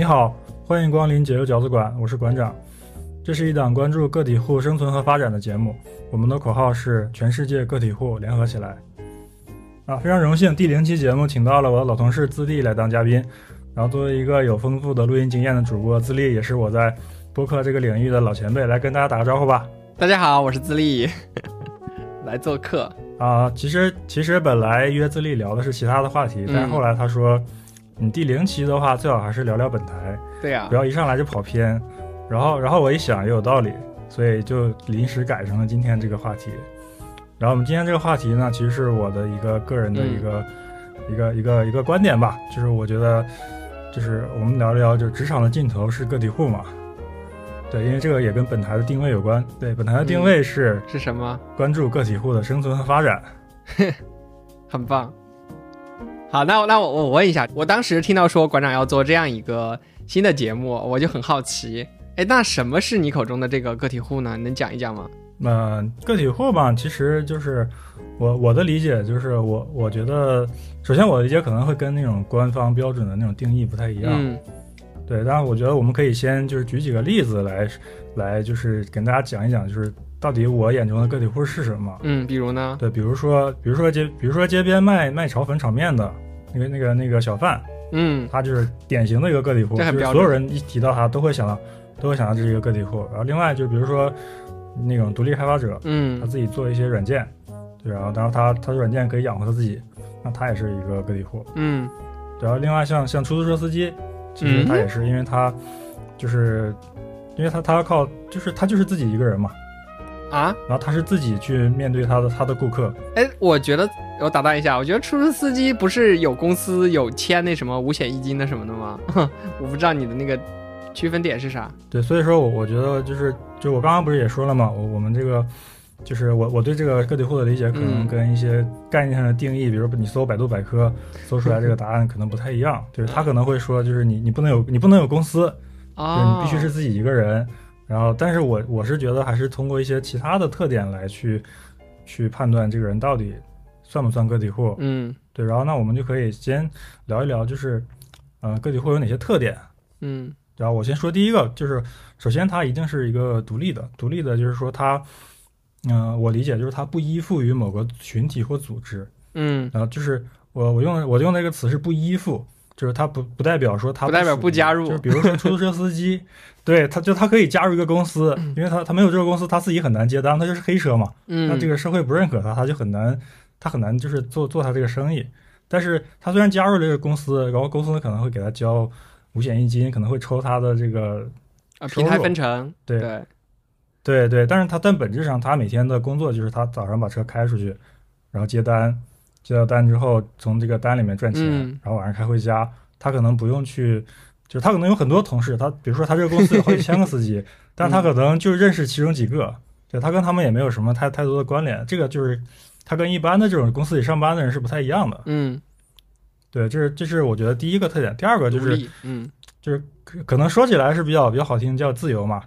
你好，欢迎光临解忧饺子馆，我是馆长。这是一档关注个体户生存和发展的节目，我们的口号是全世界个体户联合起来。啊，非常荣幸，第零期节目请到了我的老同事自立来当嘉宾。然后作为一个有丰富的录音经验的主播，自立也是我在播客这个领域的老前辈，来跟大家打个招呼吧。大家好，我是自立，来做客。啊，其实其实本来约自立聊的是其他的话题，但是后来他说，你第零期的话最好还是聊聊本台，对呀、不要一上来就跑偏。然后然后我一想也有道理，所以就临时改成了今天这个话题。然后我们今天这个话题呢，其实是我的一个个人的一个、一个一个一个观点吧，就是我觉得，就是我们聊一聊，就职场的尽头是个体户嘛。对，因为这个也跟本台的定位有关。对，本台的定位是是什么？关注个体户的生存和发展。很棒。好，那那我我问一下，我当时听到说馆长要做这样一个新的节目，我就很好奇，哎，那什么是你口中的这个个体户呢？能讲一讲吗？那、个体户吧，其实就是我我的理解就是我我觉得，首先我的理解可能会跟那种官方标准的那种定义不太一样。嗯对，但是我觉得我们可以先就是举几个例子来来就是跟大家讲一讲，就是到底我眼中的个体户是什么。嗯，比如呢？对，比如说比如说街比如说街边卖卖炒粉炒面的那个那个那个小贩，嗯他就是典型的一个个体户，就是所有人一提到他都会想到都会想到这是一个个体户。然后另外就比如说那种独立开发者，嗯他嗯自己做一些软件，对，然后然后他他的软件可以养活他自己，那他也是一个个体户。嗯然后另外像像出租车司机，其实他也是，因为他就是因为他他要靠就是他就是自己一个人嘛，啊，然后他是自己去面对他的他的顾客，哎，我觉得我打断一下，我觉得出租车司机不是有公司有签那什么五险一金的什么的吗？我不知道你的那个区分点是啥。对，所以说我我觉得就是就我刚刚不是也说了嘛，我我们这个。就是我我对这个个体户的理解，可能嗯跟一些概念上的定义，比如你搜百度百科搜出来这个答案可能不太一样。就是他可能会说，就是你你不能有你不能有公司，对哦，你必须是自己一个人。然后，但是我我是觉得还是通过一些其他的特点来去去判断这个人到底算不算个体户。嗯对，然后那我们就可以先聊一聊，就是呃个体户有哪些特点。嗯然后我先说第一个，就是首先它一定是一个独立的，独立的就是说它，嗯、我理解就是它不依附于某个群体或组织。嗯，然后就是我我用我用那个词是不依附，就是他不不代表说他不代表不加入就是比如说出租车司机，对他就他可以加入一个公司，因为他他没有这个公司，他自己很难接单，他就是黑车嘛，嗯，那这个社会不认可他，他就很难他很难就是做做他这个生意。但是他虽然加入了这个公司，然后公司可能会给他交五险一金，可能会抽他的这个啊平台分成，对对，对对，但是他但本质上，他每天的工作就是他早上把车开出去，然后接单，接到单之后从这个单里面赚钱，嗯然后晚上开回家。他可能不用去，就是他可能有很多同事，他比如说他这个公司有好几千个司机，但他可能就认识其中几个，对他跟他们也没有什么太太多的关联。这个就是他跟一般的这种公司里上班的人是不太一样的。嗯，对，这是这是我觉得第一个特点。第二个就是，嗯就是可可能说起来是比较比较好听，叫自由嘛，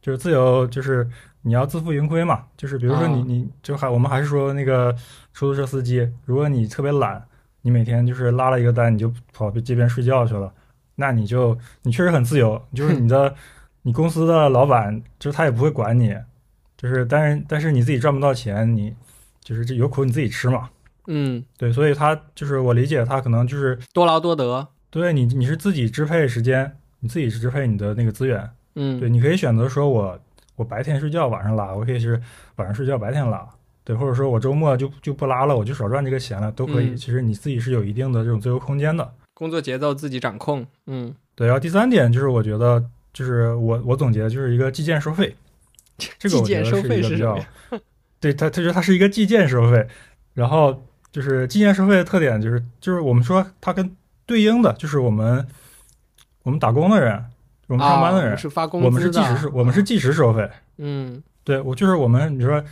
就是自由，就是你要自负盈亏嘛。就是比如说你、哦你就还我们还是说那个出租车司机，如果你特别懒，你每天就是拉了一个单你就跑街边睡觉去了，那你就你确实很自由，就是你的 你公司的老板就是他也不会管你，就是但是但是你自己赚不到钱，你就是这有苦你自己吃嘛。嗯，对，所以他就是我理解他可能就是多劳多得，对你你是自己支配时间，你自己支配你的那个资源。嗯，对，你可以选择说我我白天睡觉，晚上拉，我可以是晚上睡觉，白天拉，对，或者说我周末就就不拉了，我就少赚这个钱了，都可以。嗯其实你自己是有一定的这种自由空间的。工作节奏自己掌控，嗯，对，然后第三点就是我觉得就是我我总结的就是一个计件收费，这个我觉得是一个比较？对它，它就是它是一个计件收费，然后就是计件收费的特点就是就是我们说它跟对应的就是我们我们打工的人，我们上班的人，啊是发工资我们是计时我们是计时收费。嗯对我就是我们，你说，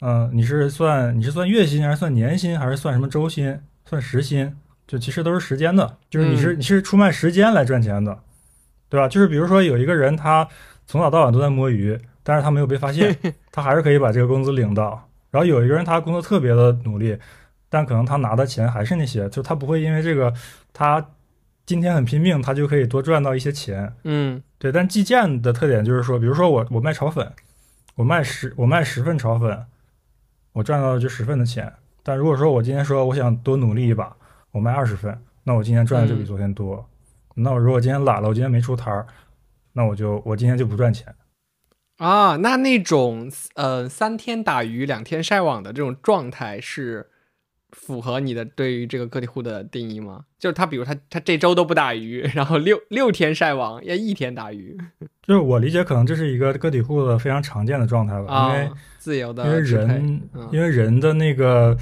嗯、你是算你是算月薪还是算年薪还是算什么周薪？算时薪？就其实都是时间的，就是你是、你是出卖时间来赚钱的，对吧？就是比如说有一个人他从早到晚都在摸鱼，但是他没有被发现，他还是可以把这个工资领到。然后有一个人他工作特别的努力，但可能他拿的钱还是那些，就他不会因为这个他今天很拼命，他就可以多赚到一些钱。嗯对，但计件的特点就是说，比如说我我卖炒粉，我卖十我卖十份炒粉，我赚到的就十份的钱。但如果说我今天说我想多努力一把，我卖二十份，那我今天赚的就比嗯昨天多。那我如果今天懒了，我今天没出摊儿，那我就我今天就不赚钱。啊，那那种呃三天打鱼两天晒网的这种状态是符合你的对于这个个体户的定义吗？就是他，比如他他这周都不打鱼，然后六六天晒网，要一天打鱼 就是我理解，可能这是一个个体户的非常常见的状态吧，因为、啊，自由的因为人、嗯因为人的那个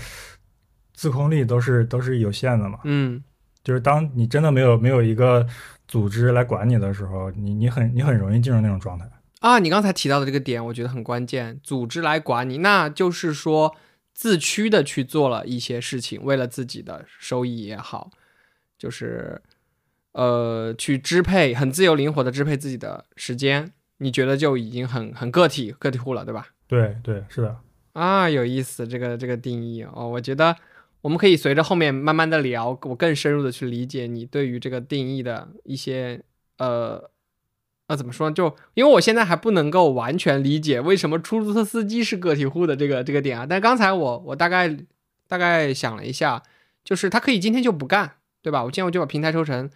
自控力都是都是有限的嘛，嗯就是当你真的没有没有一个组织来管你的时候，你你很你很容易进入那种状态。啊，你刚才提到的这个点，我觉得很关键，组织来管你，那就是说自驱的去做了一些事情，为了自己的收益也好，就是呃去支配，很自由灵活的支配自己的时间，你觉得就已经很很个体个体户了，对吧？对对，是的，啊，有意思，这个这个定义哦，我觉得我们可以随着后面慢慢的聊，我更深入的去理解你对于这个定义的一些呃呃怎么说呢？就因为我现在还不能够完全理解为什么出租车司机是个体户的这个这个点啊，但刚才我我大概大概想了一下，就是他可以今天就不干，对吧？我今天我就把平台抽成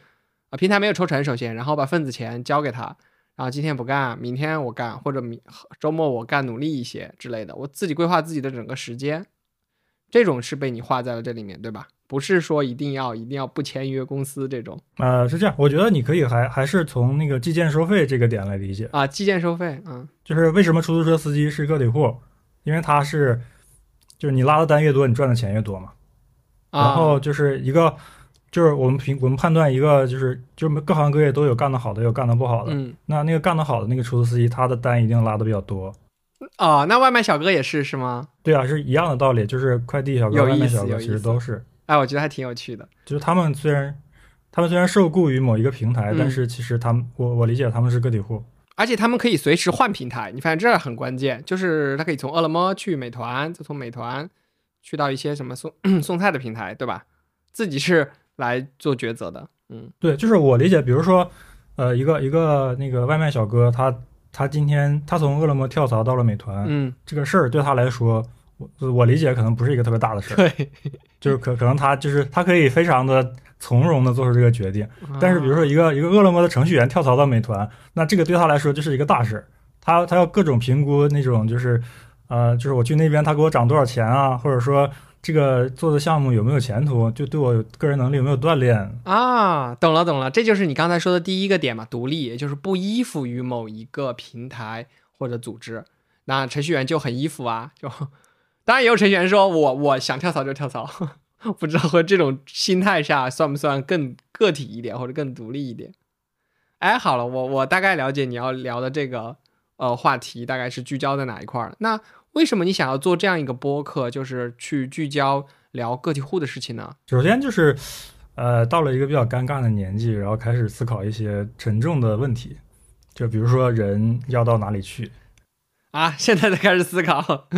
啊、平台没有抽成，首先，然后把份子钱交给他。然后今天不干，明天我干，或者明周末我干努力一些之类的，我自己规划自己的整个时间，这种是被你画在了这里面，对吧？不是说一定要一定要不签约公司这种呃，是这样，我觉得你可以还还是从那个计件收费这个点来理解，啊，计件收费，嗯就是为什么出租车司机是个体户，因为他是就是你拉的单越多，你赚的钱越多嘛。啊，然后就是一个，就是我们评我们判断一个，就是就是各行各业都有干得好的，有干得不好的。嗯那那个干得好的那个出租司机，他的单一定拉的比较多。啊，那外卖小哥也是是吗？对啊，是一样的道理，就是快递小哥、外卖小哥其实都是，哎，我觉得还挺有趣的。就是他们虽然他们虽然受雇于某一个平台，嗯但是其实他们我我理解他们是个体户。而且他们可以随时换平台，你发现这很关键，就是他可以从饿了么去美团，再从美团去到一些什么送 送菜的平台，对吧？自己是来做抉择的，嗯对，就是我理解，比如说，呃，一个一个那个外卖小哥，他他今天他从饿了么跳槽到了美团，嗯，这个事儿对他来说，我我理解可能不是一个特别大的事儿，对。就是可可能他就是他可以非常的从容的做出这个决定。但是比如啊说一个一个饿了么的程序员跳槽到美团，那这个对他来说就是一个大事。儿，他他要各种评估那种就是，呃，就是我去那边他给我涨多少钱啊，或者说这个做的项目有没有前途，就对我个人能力有没有锻炼。啊，懂了懂了，这就是你刚才说的第一个点嘛，独立，也就是不依附于某一个平台或者组织。那程序员就很依附啊，就 当然也有程序员说我我想跳槽就跳槽，不知道和这种心态下算不算更个体一点或者更独立一点？哎，好了，我我大概了解你要聊的这个呃话题大概是聚焦在哪一块儿。那为什么你想要做这样一个播客，就是去聚焦聊个体户的事情呢？首先就是，呃，到了一个比较尴尬的年纪，然后开始思考一些沉重的问题，就比如说人要到哪里去。啊，现在才开始思考，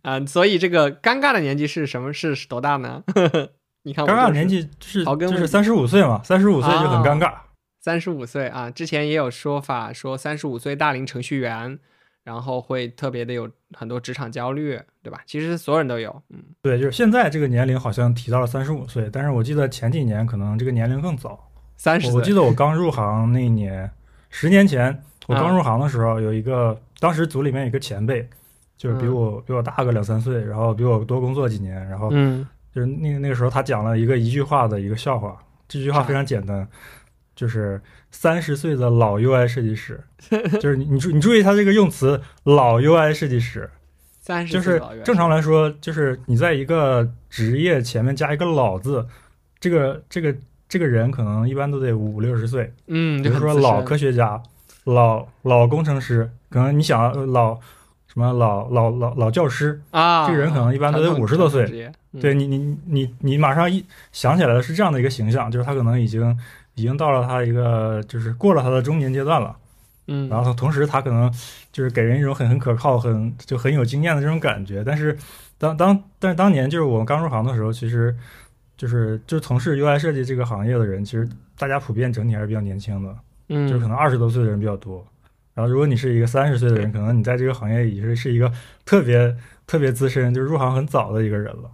啊，所以这个尴尬的年纪是什么？是多大呢？你看我就是尴尬的年纪就是就是三十五岁嘛，三十五岁就很尴尬。三十五岁啊，之前也有说法说三十五岁大龄程序员，然后会特别的有很多职场焦虑，对吧？其实所有人都有，嗯，对，就是现在这个年龄好像提到了三十五岁，但是我记得前几年可能这个年龄更早。三十，我我记得我刚入行那一年，十年前我啊刚入行的时候，有一个当时组里面有一个前辈，就是比嗯。我比我大个两三岁，然后比我多工作几年，然后嗯。就是那个那个时候他讲了一个一句话的一个笑话，这句话非常简单，就是三十岁的老 UI 设计师，就是你你注你注意他这个用词老 UI 设计师，三十就是正常来说，就是你在一个职业前面加一个老字，这个这个这个人可能一般都得五六十岁，嗯，比如说老科学家、老老工程师，可能你想呃老什么老老老老教师，啊，这个人可能一般都得五十多岁对你你你你马上一想起来的是这样的一个形象，就是他可能已经已经到了他一个就是过了他的中年阶段了，嗯，然后同时他可能就是给人一种很很可靠、很就很有经验的这种感觉。但是当当但是当年就是我们刚入行的时候，其实就是就从事 UI 设计这个行业的人，其实大家普遍整体还是比较年轻的，嗯，就是可能二十多岁的人比较多。然后如果你是一个三十岁的人，可能你在这个行业已经是一个特别特别资深，就是入行很早的一个人了。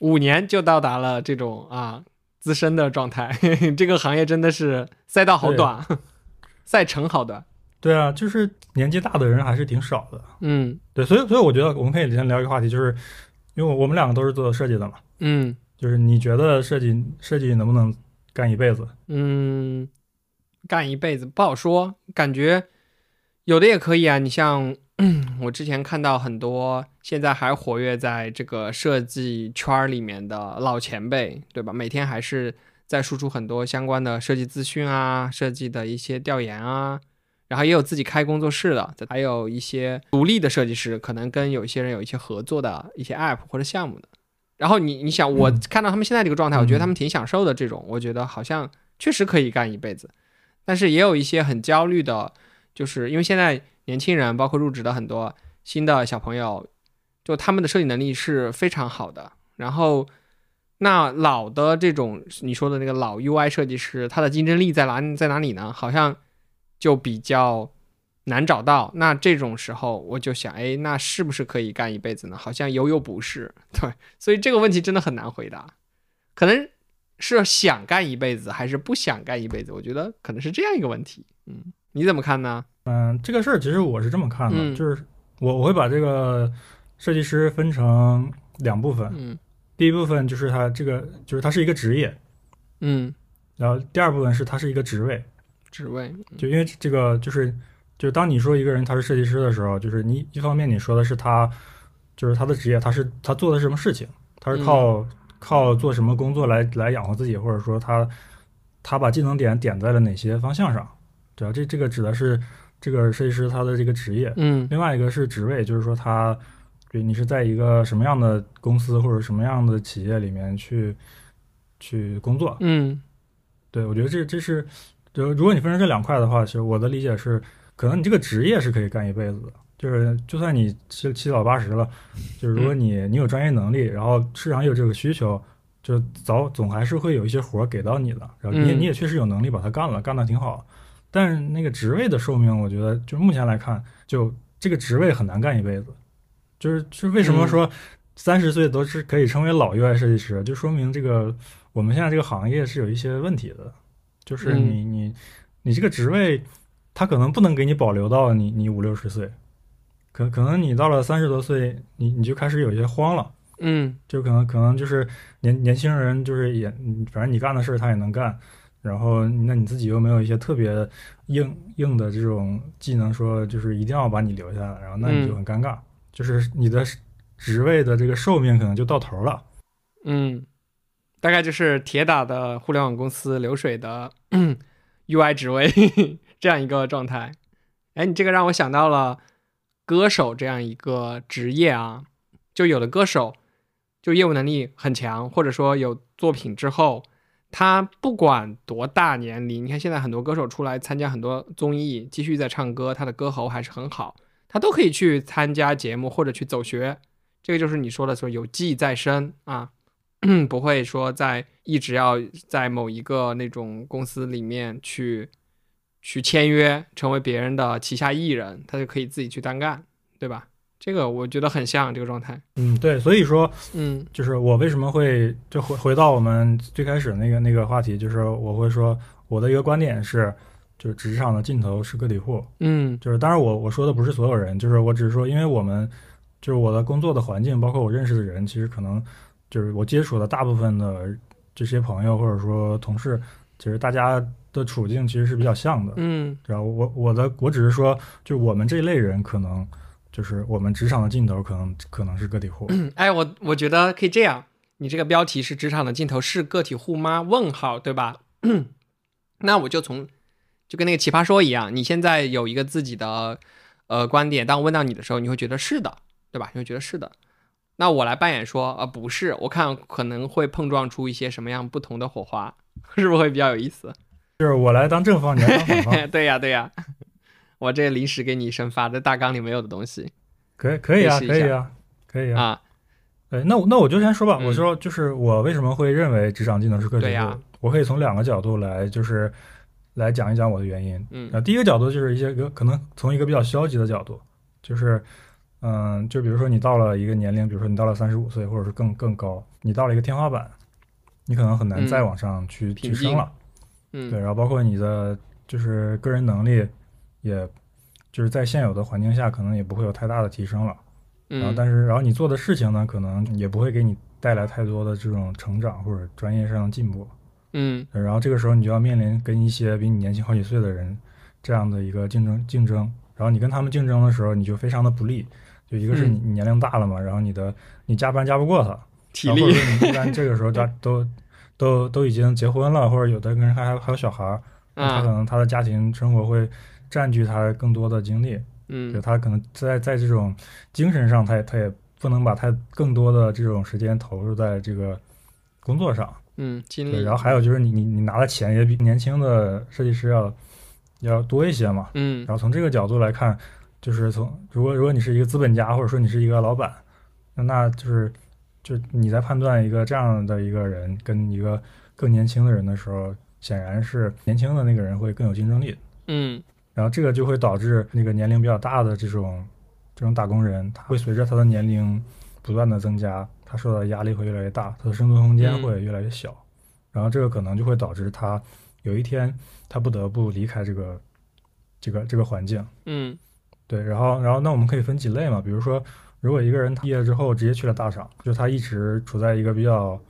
五年就到达了这种啊资深的状态，这个行业真的是赛道好短，赛程好短。对啊，就是年纪大的人还是挺少的。嗯对，所以所以我觉得我们可以先聊一个话题，就是因为我我们两个都是做设计的嘛，嗯就是你觉得设计设计能不能干一辈子？嗯，干一辈子不好说，感觉有的也可以啊。你像 我之前看到很多现在还活跃在这个设计圈儿里面的老前辈，对吧？每天还是在输出很多相关的设计资讯啊，设计的一些调研啊。然后也有自己开工作室的，还有一些独立的设计师，可能跟有一些人有一些合作的一些 app 或者项目的。然后你你想，我嗯看到他们现在这个状态，嗯我觉得他们挺享受的。这种我觉得好像确实可以干一辈子，但是也有一些很焦虑的，就是因为现在年轻人，包括入职的很多新的小朋友，就他们的设计能力是非常好的。然后那老的这种你说的那个老 UI 设计师，他的竞争力在哪在哪里呢？好像就比较难找到。那这种时候，我就想，哎，那是不是可以干一辈子呢？好像又又不是，对，所以这个问题真的很难回答。可能是想干一辈子，还是不想干一辈子？我觉得可能是这样一个问题。嗯，你怎么看呢？嗯，这个事儿其实我是这么看的，嗯。就是我我会把这个设计师分成两部分，嗯。第一部分就是他这个就是他是一个职业，嗯，然后第二部分是他是一个职位，职位，就因为这个就是就是当你说一个人他是设计师的时候，就是你一方面你说的是他就是他的职业，他是他做的是什么事情，他是靠、靠做什么工作来来养活自己，或者说他他把技能点点在了哪些方向上，对啊？这这个指的是这个设计师他的这个职业。嗯另外一个是职位，就是说他对你是在一个什么样的公司或者什么样的企业里面去去工作。嗯对我觉得这这是就如果你分成这两块的话，其实我的理解是，可能你这个职业是可以干一辈子的。就是就算你七七老八十了，就是如果你你有专业能力，然后市场有这个需求，就早总还是会有一些活儿给到你的，然后你也嗯你也确实有能力把它干了，干的挺好。但是那个职位的寿命，我觉得就目前来看，就这个职位很难干一辈子。就是就是为什么说三十岁都是可以称为老 UI 设计师，就说明这个我们现在这个行业是有一些问题的。就是嗯你你你这个职位，他可能不能给你保留到你你五六十岁，可可能你到了三十多岁，你你就开始有些慌了。嗯就可能可能就是年年轻人就是也，嗯反正你干的事儿他也能干，然后那你自己又没有一些特别硬硬的这种技能，说就是一定要把你留下来，然后那你就很尴尬，就是你的职位的这个寿命可能就到头了。嗯，大概就是铁打的互联网公司流水的 UI 职位 这样一个状态。哎，你这个让我想到了歌手这样一个职业啊，就有的歌手就业务能力很强，或者说有作品之后，他不管多大年龄，你看现在很多歌手出来参加很多综艺，继续在唱歌，他的歌喉还是很好，他都可以去参加节目或者去走学。这个就是你说的说有技在身啊，不会说在一直要在某一个那种公司里面去去签约，成为别人的旗下艺人，他就可以自己去单干，对吧？这个我觉得很像这个状态。嗯，对，所以说嗯就是我为什么会就回回到我们最开始那个那个话题，就是我会说我的一个观点是，就是职场的尽头是个体户。嗯就是当然我我说的不是所有人，就是我只是说，因为我们就是我的工作的环境，包括我认识的人，其实可能就是我接触的大部分的这些朋友或者说同事，其实大家的处境其实是比较像的。嗯然后我我的我只是说，就我们这一类人可能就是我们职场的尽头可能可能是个体户。嗯，哎，我我觉得可以这样，你这个标题是“职场的尽头是个体户吗？”问号，对吧？那我就从就跟那个奇葩说一样，你现在有一个自己的呃观点，当我问到你的时候，你会觉得是的，对吧？你会觉得是的。那我来扮演说，啊、不是，我看可能会碰撞出一些什么样不同的火花，是不是会比较有意思？就是我来当正方，你来当反方，对呀，对呀，我这临时给你生发，的大纲里没有的东西。可以可以啊，可以啊，可以啊。啊。哎，那我那我就先说吧。嗯我说就是我为什么会认为职场技能是个体户，对呀我可以从两个角度来就是来讲一讲我的原因。嗯啊第一个角度就是一些个可能从一个比较消极的角度，就是嗯，就比如说你到了一个年龄，比如说你到了三十五岁，或者是更更高，你到了一个天花板，你可能很难嗯再往上去提升了。嗯，对，然后包括你的就是个人能力，也就是在现有的环境下，可能也不会有太大的提升了。然后，嗯，但是，然后你做的事情呢，可能也不会给你带来太多的这种成长或者专业上的进步。嗯然后这个时候，你就要面临跟一些比你年轻好几岁的人这样的一个竞争竞争。然后你跟他们竞争的时候，你就非常的不利。就一个是你年龄大了嘛，然后你的你加班加不过他，体然后你一般这个时候他都都都已经结婚了，或者有的人还还还有小孩儿，那他可啊，能他的家庭生活会占据他更多的精力，嗯就嗯他可能在在这种精神上，他也他也不能把他更多的这种时间投入在这个工作上。嗯，精对，力，然后还有就是你你你拿的钱也比年轻的设计师要要多一些嘛。嗯然后从这个角度来看，就是从如果如果你是一个资本家，或者说你是一个老板，那那就是就你在判断一个这样的一个人跟一个更年轻的人的时候，显然是年轻的那个人会更有竞争力。嗯然后这个就会导致那个年龄比较大的这种这种打工人，他会随着他的年龄不断的增加，他受到的压力会越来越大，他的生存空间嗯。会越来越小，然后这个可能就会导致他有一天他不得不离开这个这个这个环境。嗯。对，然后然后那我们可以分几类嘛，比如说如果一个人他毕业之后直接去了大厂，就他一直处在一个比较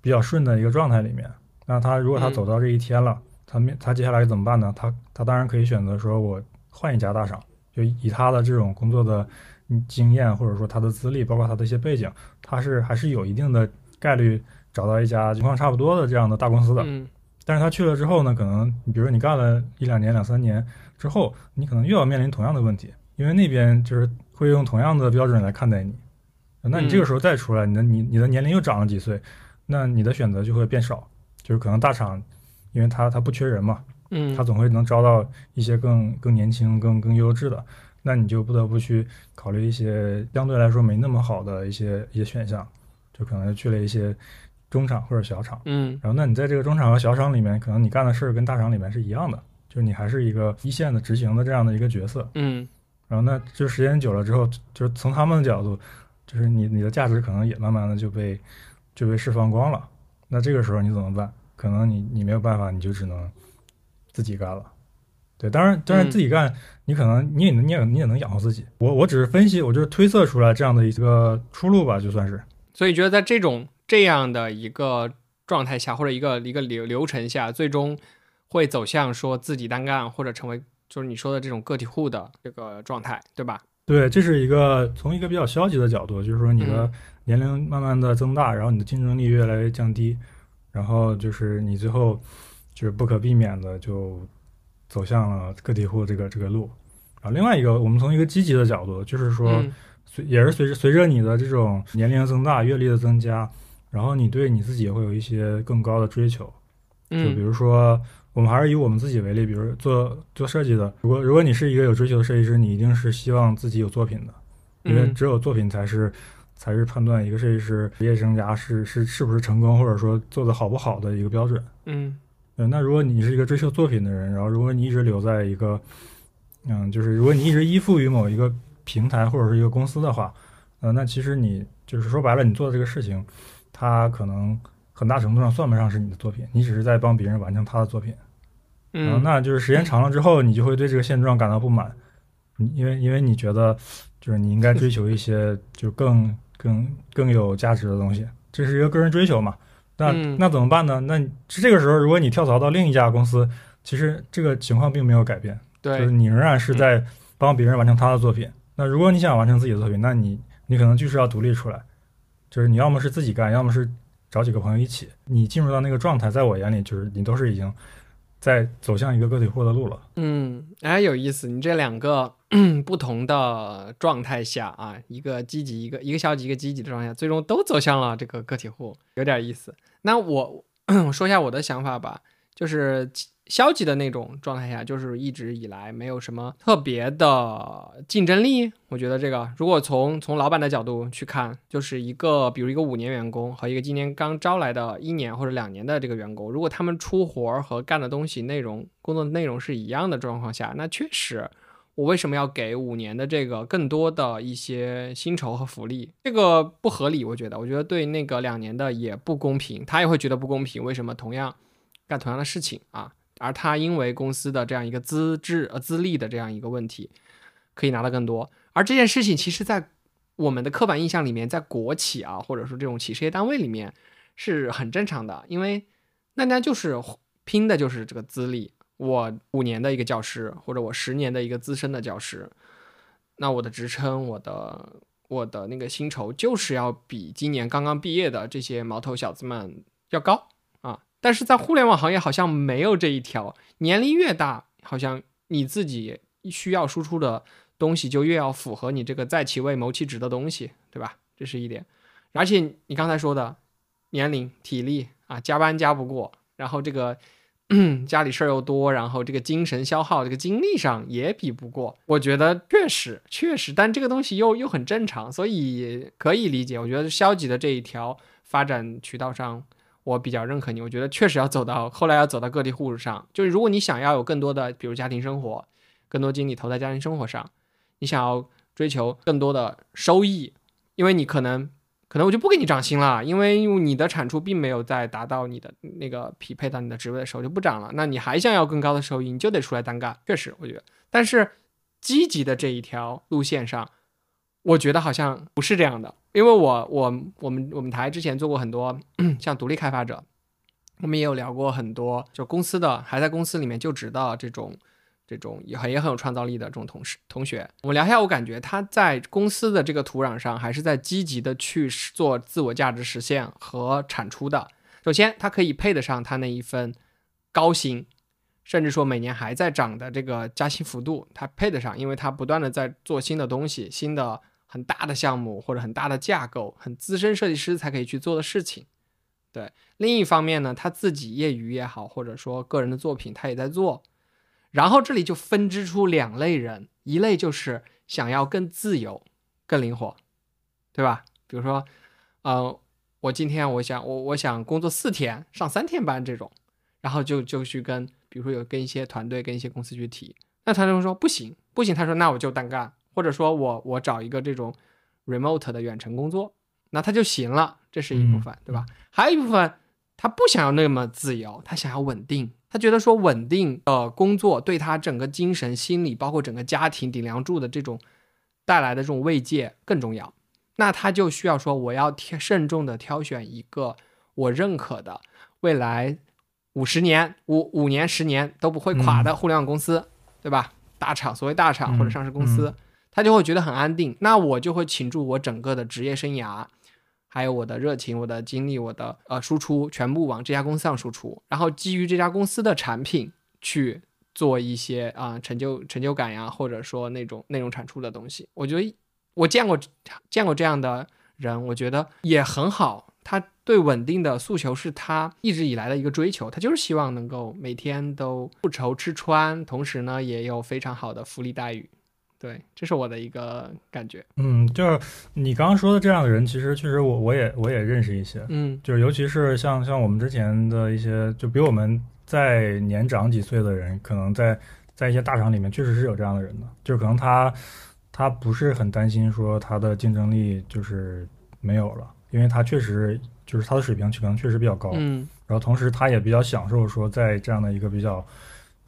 比较顺的一个状态里面，那他如果他嗯。走到这一天了，他面他接下来怎么办呢？他他当然可以选择说我换一家大厂，就以他的这种工作的嗯经验或者说他的资历，包括他的一些背景，他是还是有一定的概率找到一家情况差不多的这样的大公司的。嗯但是他去了之后呢，可能你比如说你干了一两年、两三年之后，你可能又要面临同样的问题，因为那边就是会用同样的标准来看待你。那你这个时候再出来，你的你你的年龄又长了几岁，那你的选择就会变少，就是可能大厂，因为他他不缺人嘛，嗯，他总会能招到一些更更年轻、更更优质的，那你就不得不去考虑一些相对来说没那么好的一些一些选项，就可能去了一些中厂或者小厂。嗯然后，那你在这个中厂和小厂里面，可能你干的事儿跟大厂里面是一样的，就是你还是一个一线的执行的这样的一个角色。嗯然后，那就时间久了之后，就是从他们的角度，就是你你的价值可能也慢慢的就被就被释放光了。那这个时候你怎么办？可能你你没有办法，你就只能自己干了。对，当然当然嗯自己干，你可能你也能你也你也能养活自己。我我只是分析，我就是推测出来这样的一个出路吧，就算是。所以觉得在这种这样的一个状态下，或者一个一个流流程下，最终会走向说自己单干，或者成为就是你说的这种个体户的这个状态，对吧？对，这是一个从一个比较消极的角度，就是说你的嗯年龄慢慢的增大，然后你的竞争力越来越降低，然后就是你最后就是不可避免的就走向了个体户这个这个路。然后另外一个，我们从一个积极的角度，就是说嗯随也是随着随着你的这种年龄增大、阅历的增加，然后你对你自己会有一些更高的追求。就比嗯如说，我们还是以我们自己为例，比如做做设计的，如果如果你是一个有追求的设计师，你一定是希望自己有作品的，因为嗯只有作品才是才是判断一个设计师职业生涯是是是不是成功，或者说做的好不好的一个标准。嗯呃，那如果你是一个追求作品的人，然后如果你一直留在一个，嗯，就是如果你一直依附于某一个平台或者是一个公司的话，呃，那其实你就是说白了，你做的这个事情，它可能很大程度上算不上是你的作品，你只是在帮别人完成他的作品。嗯那就是时间长了之后，你就会对这个现状感到不满，因为因为你觉得就是你应该追求一些就更更更有价值的东西，这是一个个人追求嘛。那、嗯那怎么办呢？那这个时候，如果你跳槽到另一家公司，其实这个情况并没有改变，就是，你仍然是在帮别人完成他的作品。那如果你想完成自己的作品，那你你可能就是要独立出来，就是你要么是自己干，要么是找几个朋友一起。你进入到那个状态，在我眼里就是你都是已经在走向一个个体户的路了。嗯，哎，有意思，你这两个不同的状态下啊，一个积极，一个一个消极，一个积极的状态下，最终都走向了这个个体户，有点意思。那我 我说一下我的想法吧，就是消极的那种状态下，就是一直以来没有什么特别的竞争力。我觉得这个，如果从从老板的角度去看，就是一个比如一个五年员工和一个今年刚招来的一年或者两年的这个员工，如果他们出活和干的东西内容、工作内容是一样的状况下，那确实。我为什么要给五年的这个更多的一些薪酬和福利？这个不合理，我觉得，我觉得对那个两年的也不公平，他也会觉得不公平。为什么同样干同样的事情啊，而他因为公司的这样一个资质呃资历的这样一个问题，可以拿到更多？而这件事情其实，在我们的刻板印象里面，在国企啊，或者说这种企事业单位里面是很正常的，因为大家就是拼的就是这个资历。我五年的一个教师，或者我十年的一个资深的教师，那我的职称，我的我的那个薪酬，就是要比今年刚刚毕业的这些毛头小子们要高啊！但是在互联网行业好像没有这一条，年龄越大，好像你自己需要输出的东西就越要符合你这个在其位谋其职的东西，对吧？这是一点。而且你刚才说的年龄、体力啊，加班加不过，然后这个。家里事儿又多，然后这个精神消耗，这个精力上也比不过。我觉得确实确实，但这个东西又又很正常，所以可以理解。我觉得消极的这一条发展渠道上，我比较认可你。我觉得确实要走到后来要走到个体户上，就是如果你想要有更多的，比如家庭生活，更多精力投在家庭生活上，你想要追求更多的收益，因为你可能。可能我就不给你涨薪了，因为你的产出并没有在达到你的那个匹配到你的职位的时候就不涨了。那你还想要更高的收益，你就得出来单干。确实，我觉得，但是积极的这一条路线上，我觉得好像不是这样的。因为我我我们我们台之前做过很多像独立开发者，我们也有聊过很多就公司的还在公司里面就职的这种。这种也很也很有创造力的这种同事同学，我们聊一下。我感觉他在公司的这个土壤上，还是在积极的去做自我价值实现和产出的。首先，他可以配得上他那一份高薪，甚至说每年还在涨的这个加薪幅度，他配得上，因为他不断的在做新的东西，新的很大的项目或者很大的架构，很资深设计师才可以去做的事情。对，另一方面呢，他自己业余也好，或者说个人的作品，他也在做。然后这里就分支出两类人，一类就是想要更自由、更灵活，对吧？比如说，呃，我今天我想我我想工作四天，上三天班这种，然后就就去跟，比如说有跟一些团队、跟一些公司去提，那团队会说不行，不行，他说那我就单干，或者说我我找一个这种 remote 的远程工作，那他就行了，这是一部分，对吧？还有一部分他不想要那么自由，他想要稳定。他觉得说稳定的工作对他整个精神、心理，包括整个家庭顶梁柱的这种带来的这种慰藉更重要。那他就需要说，我要挑慎重的挑选一个我认可的未来五十年、五五年、十年都不会垮的互联网公司，对吧？大厂，所谓大厂或者上市公司，他就会觉得很安定。那我就会倾注我整个的职业生涯。还有我的热情、我的精力、我的呃输出，全部往这家公司上输出，然后基于这家公司的产品去做一些啊成就成就感呀，或者说那种内容产出的东西。我觉得我见过见过这样的人，我觉得也很好。他对稳定的诉求是他一直以来的一个追求，他就是希望能够每天都不愁吃穿，同时呢也有非常好的福利待遇。对，这是我的一个感觉。嗯，就是你刚刚说的这样的人，其实确实我我也我也认识一些。嗯，就是尤其是像像我们之前的一些，就比我们再年长几岁的人，可能在在一些大厂里面，确实是有这样的人的。就是可能他他不是很担心说他的竞争力就是没有了，因为他确实就是他的水平可能确实比较高。嗯，然后同时他也比较享受说在这样的一个比较。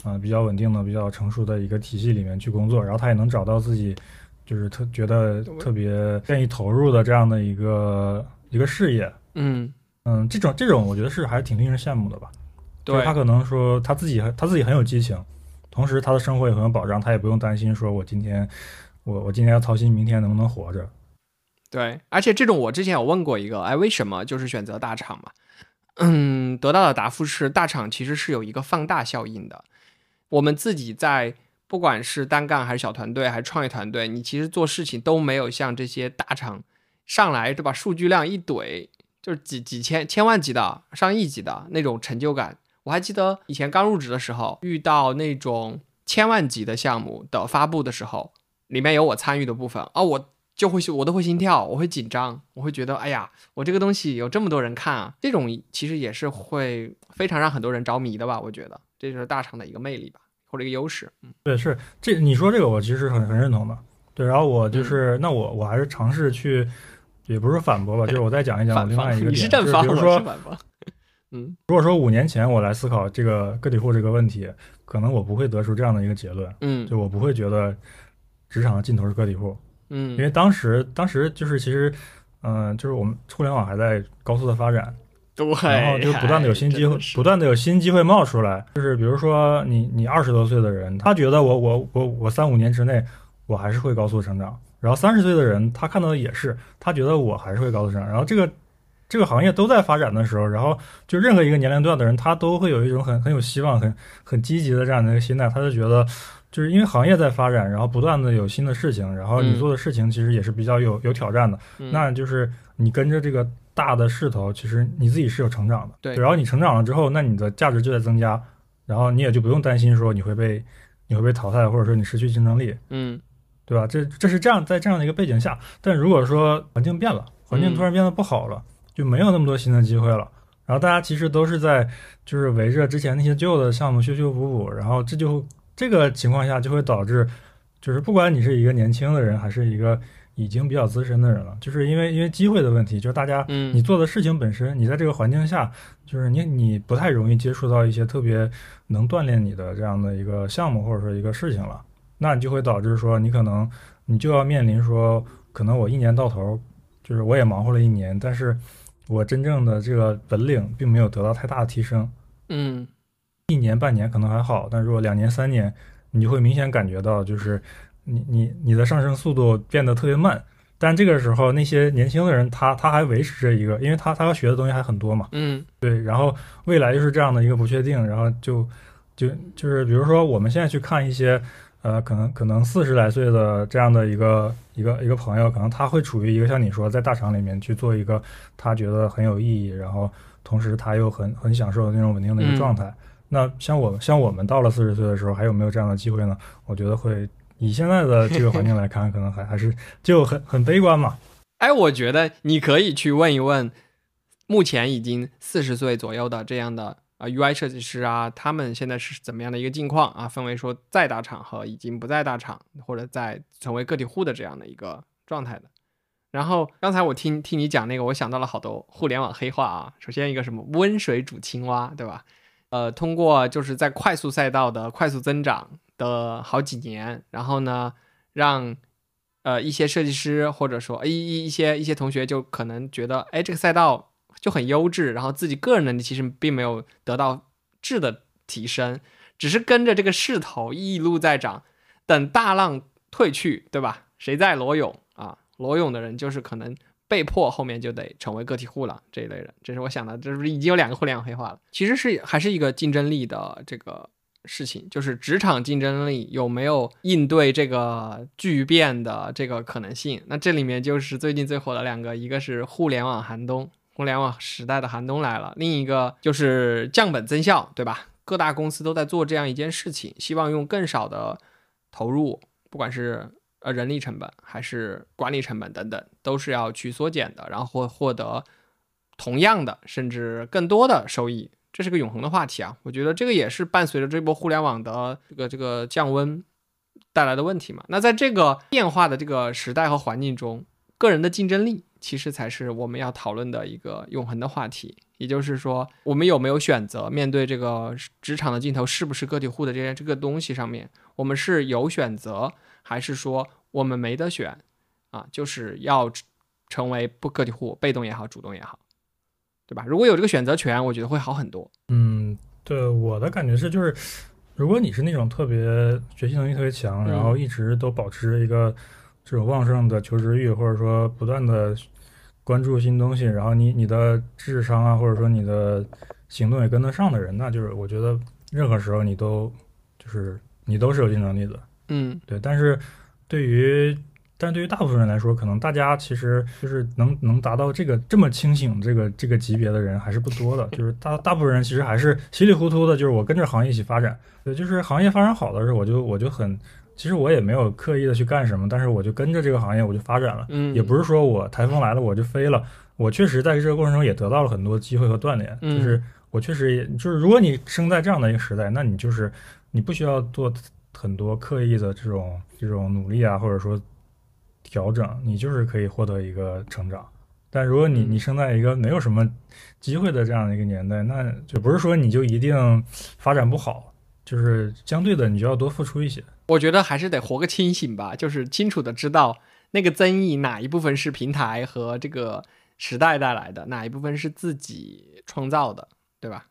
啊，比较稳定的、比较成熟的一个体系里面去工作，然后他也能找到自己，就是特觉得特别愿意投入的这样的一个一个事业。嗯嗯，这种这种我觉得是还是挺令人羡慕的吧。对他可能说他自己他自己很有激情，同时他的生活也很有保障，他也不用担心说我今天我我今天要操心明天能不能活着。对，而且这种我之前有问过一个，哎，为什么就是选择大厂嘛？嗯，得到的答复是大厂其实是有一个放大效应的。我们自己在不管是单干还是小团队还是创业团队，你其实做事情都没有像这些大厂上来对吧？数据量一怼就是几几千千万级的、上亿级的那种成就感，我还记得以前刚入职的时候，遇到那种千万级的项目的发布的时候，里面有我参与的部分啊，我就会我都会心跳，我会紧张，我会觉得哎呀，我这个东西有这么多人看啊，这种其实也是会非常让很多人着迷的吧？我觉得这就是大厂的一个魅力吧，或者一个优势。嗯，对，是这你说这个我其实很很认同的。对，然后我就是那我我还是尝试去，也不是反驳吧，就是我再讲一讲另外一个点，就是比如说。嗯，如果说五年前我来思考这个个体户这个问题，可能我不会得出这样的一个结论。嗯，就我不会觉得职场的尽头是个体户。嗯，因为当时当时就是其实，嗯，就是我们互联网还在高速的发展，对，然后就不断的有新机会，不断的有新机会冒出来。就是比如说你你二十多岁的人，他觉得我我我我三五年之内我还是会高速成长，然后三十岁的人他看到的也是，他觉得我还是会高速成长，然后这个。这个行业都在发展的时候，然后就任何一个年龄段的人，他都会有一种很很有希望、很很积极的这样的一个心态。他就觉得，就是因为行业在发展，然后不断的有新的事情，然后你做的事情其实也是比较有有挑战的。那就是你跟着这个大的势头，其实你自己是有成长的。对，然后你成长了之后，那你的价值就在增加，然后你也就不用担心说你会被你会被淘汰，或者说你失去竞争力。嗯，对吧？这这是这样在这样的一个背景下，但如果说环境变了，环境突然变得不好了。就没有那么多新的机会了，然后大家其实都是在就是围着之前那些旧的项目修修补补，然后这就这个情况下就会导致，就是不管你是一个年轻的人还是一个已经比较资深的人了，就是因为因为机会的问题，就是大家你做的事情本身，你在这个环境下，就是你你不太容易接触到一些特别能锻炼你的这样的一个项目或者说一个事情了，那你就会导致说你可能你就要面临说，可能我一年到头就是我也忙活了一年，但是。我真正的这个本领并没有得到太大的提升，嗯，一年半年可能还好，但如果两年三年，你就会明显感觉到，就是你你你的上升速度变得特别慢。但这个时候，那些年轻的人，他他还维持着一个，因为他他要学的东西还很多嘛，嗯，对。然后未来就是这样的一个不确定，然后就就就是比如说我们现在去看一些。呃，可能可能四十来岁的这样的一个一个一个朋友，可能他会处于一个像你说，在大厂里面去做一个他觉得很有意义，然后同时他又很很享受那种稳定的一个状态。那像我像我们到了四十岁的时候，还有没有这样的机会呢？我觉得会以现在的这个环境来看，可能还还是就很很悲观嘛。哎，我觉得你可以去问一问，目前已经四十岁左右的这样的。啊，UI 设计师啊，他们现在是怎么样的一个境况啊？分为说在大厂和已经不在大厂，或者在成为个体户的这样的一个状态的。然后刚才我听听你讲那个，我想到了好多互联网黑话啊。首先一个什么温水煮青蛙，对吧？呃，通过就是在快速赛道的快速增长的好几年，然后呢，让呃一些设计师或者说一一一些一些同学就可能觉得，哎，这个赛道。就很优质，然后自己个人能力其实并没有得到质的提升，只是跟着这个势头一路在涨。等大浪退去，对吧？谁在裸泳啊？裸泳的人就是可能被迫后面就得成为个体户了这一类人。这是我想的，这是已经有两个互联网黑化了。其实是还是一个竞争力的这个事情，就是职场竞争力有没有应对这个巨变的这个可能性？那这里面就是最近最火的两个，一个是互联网寒冬。互联网时代的寒冬来了，另一个就是降本增效，对吧？各大公司都在做这样一件事情，希望用更少的投入，不管是呃人力成本还是管理成本等等，都是要去缩减的，然后获得同样的甚至更多的收益，这是个永恒的话题啊！我觉得这个也是伴随着这波互联网的这个这个降温带来的问题嘛。那在这个变化的这个时代和环境中，个人的竞争力。其实才是我们要讨论的一个永恒的话题，也就是说，我们有没有选择面对这个职场的尽头，是不是个体户的这些这个东西上面，我们是有选择，还是说我们没得选啊？就是要成为不个体户，被动也好，主动也好，对吧？如果有这个选择权，我觉得会好很多。嗯，对，我的感觉是，就是如果你是那种特别学习能力特别强，然后一直都保持一个这种旺盛的求知欲，或者说不断的。关注新东西，然后你你的智商啊，或者说你的行动也跟得上的人，那就是我觉得任何时候你都就是你都是有竞争力的，嗯，对。但是对于但是对于大部分人来说，可能大家其实就是能能达到这个这么清醒这个这个级别的人还是不多的，就是大大部分人其实还是稀里糊涂的，就是我跟着行业一起发展，对，就是行业发展好的时候，我就我就很，其实我也没有刻意的去干什么，但是我就跟着这个行业我就发展了，嗯，也不是说我台风来了我就飞了，我确实在这个过程中也得到了很多机会和锻炼，嗯。就是我确实也就是如果你生在这样的一个时代，那你就是你不需要做很多刻意的这种这种努力啊，或者说调整，你就是可以获得一个成长。但如果你嗯你生在一个没有什么机会的这样的一个年代，那就不是说你就一定发展不好，就是相对的你就要多付出一些。我觉得还是得活个清醒吧，就是清楚的知道那个增益哪一部分是平台和这个时代带来的，哪一部分是自己创造的，对吧？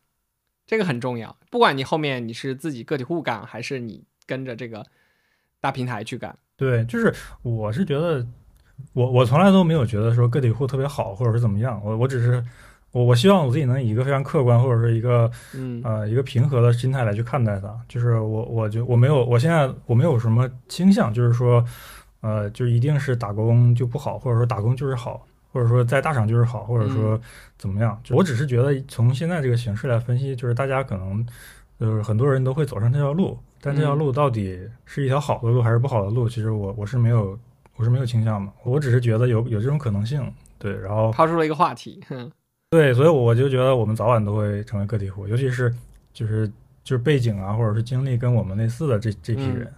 这个很重要。不管你后面你是自己个体户干，还是你跟着这个大平台去干，对，就是我是觉得，我我从来都没有觉得说个体户特别好，或者是怎么样。我我只是我我希望我自己能以一个非常客观，或者是一个嗯呃一个平和的心态来去看待它。就是我我就我没有我现在我没有什么倾向，就是说呃就一定是打工就不好，或者说打工就是好，或者说在大厂就是好，或者说怎么样。就我只是觉得从现在这个形势来分析，就是大家可能就是很多人都会走上这条路，但这条嗯路到底是一条好的路还是不好的路，其实我我是没有我是没有倾向的，我只是觉得有有这种可能性。对，然后抛出了一个话题，哼，对，所以我就觉得我们早晚都会成为个体户，尤其是就是就是背景啊，或者是经历跟我们类似的这这批嗯人。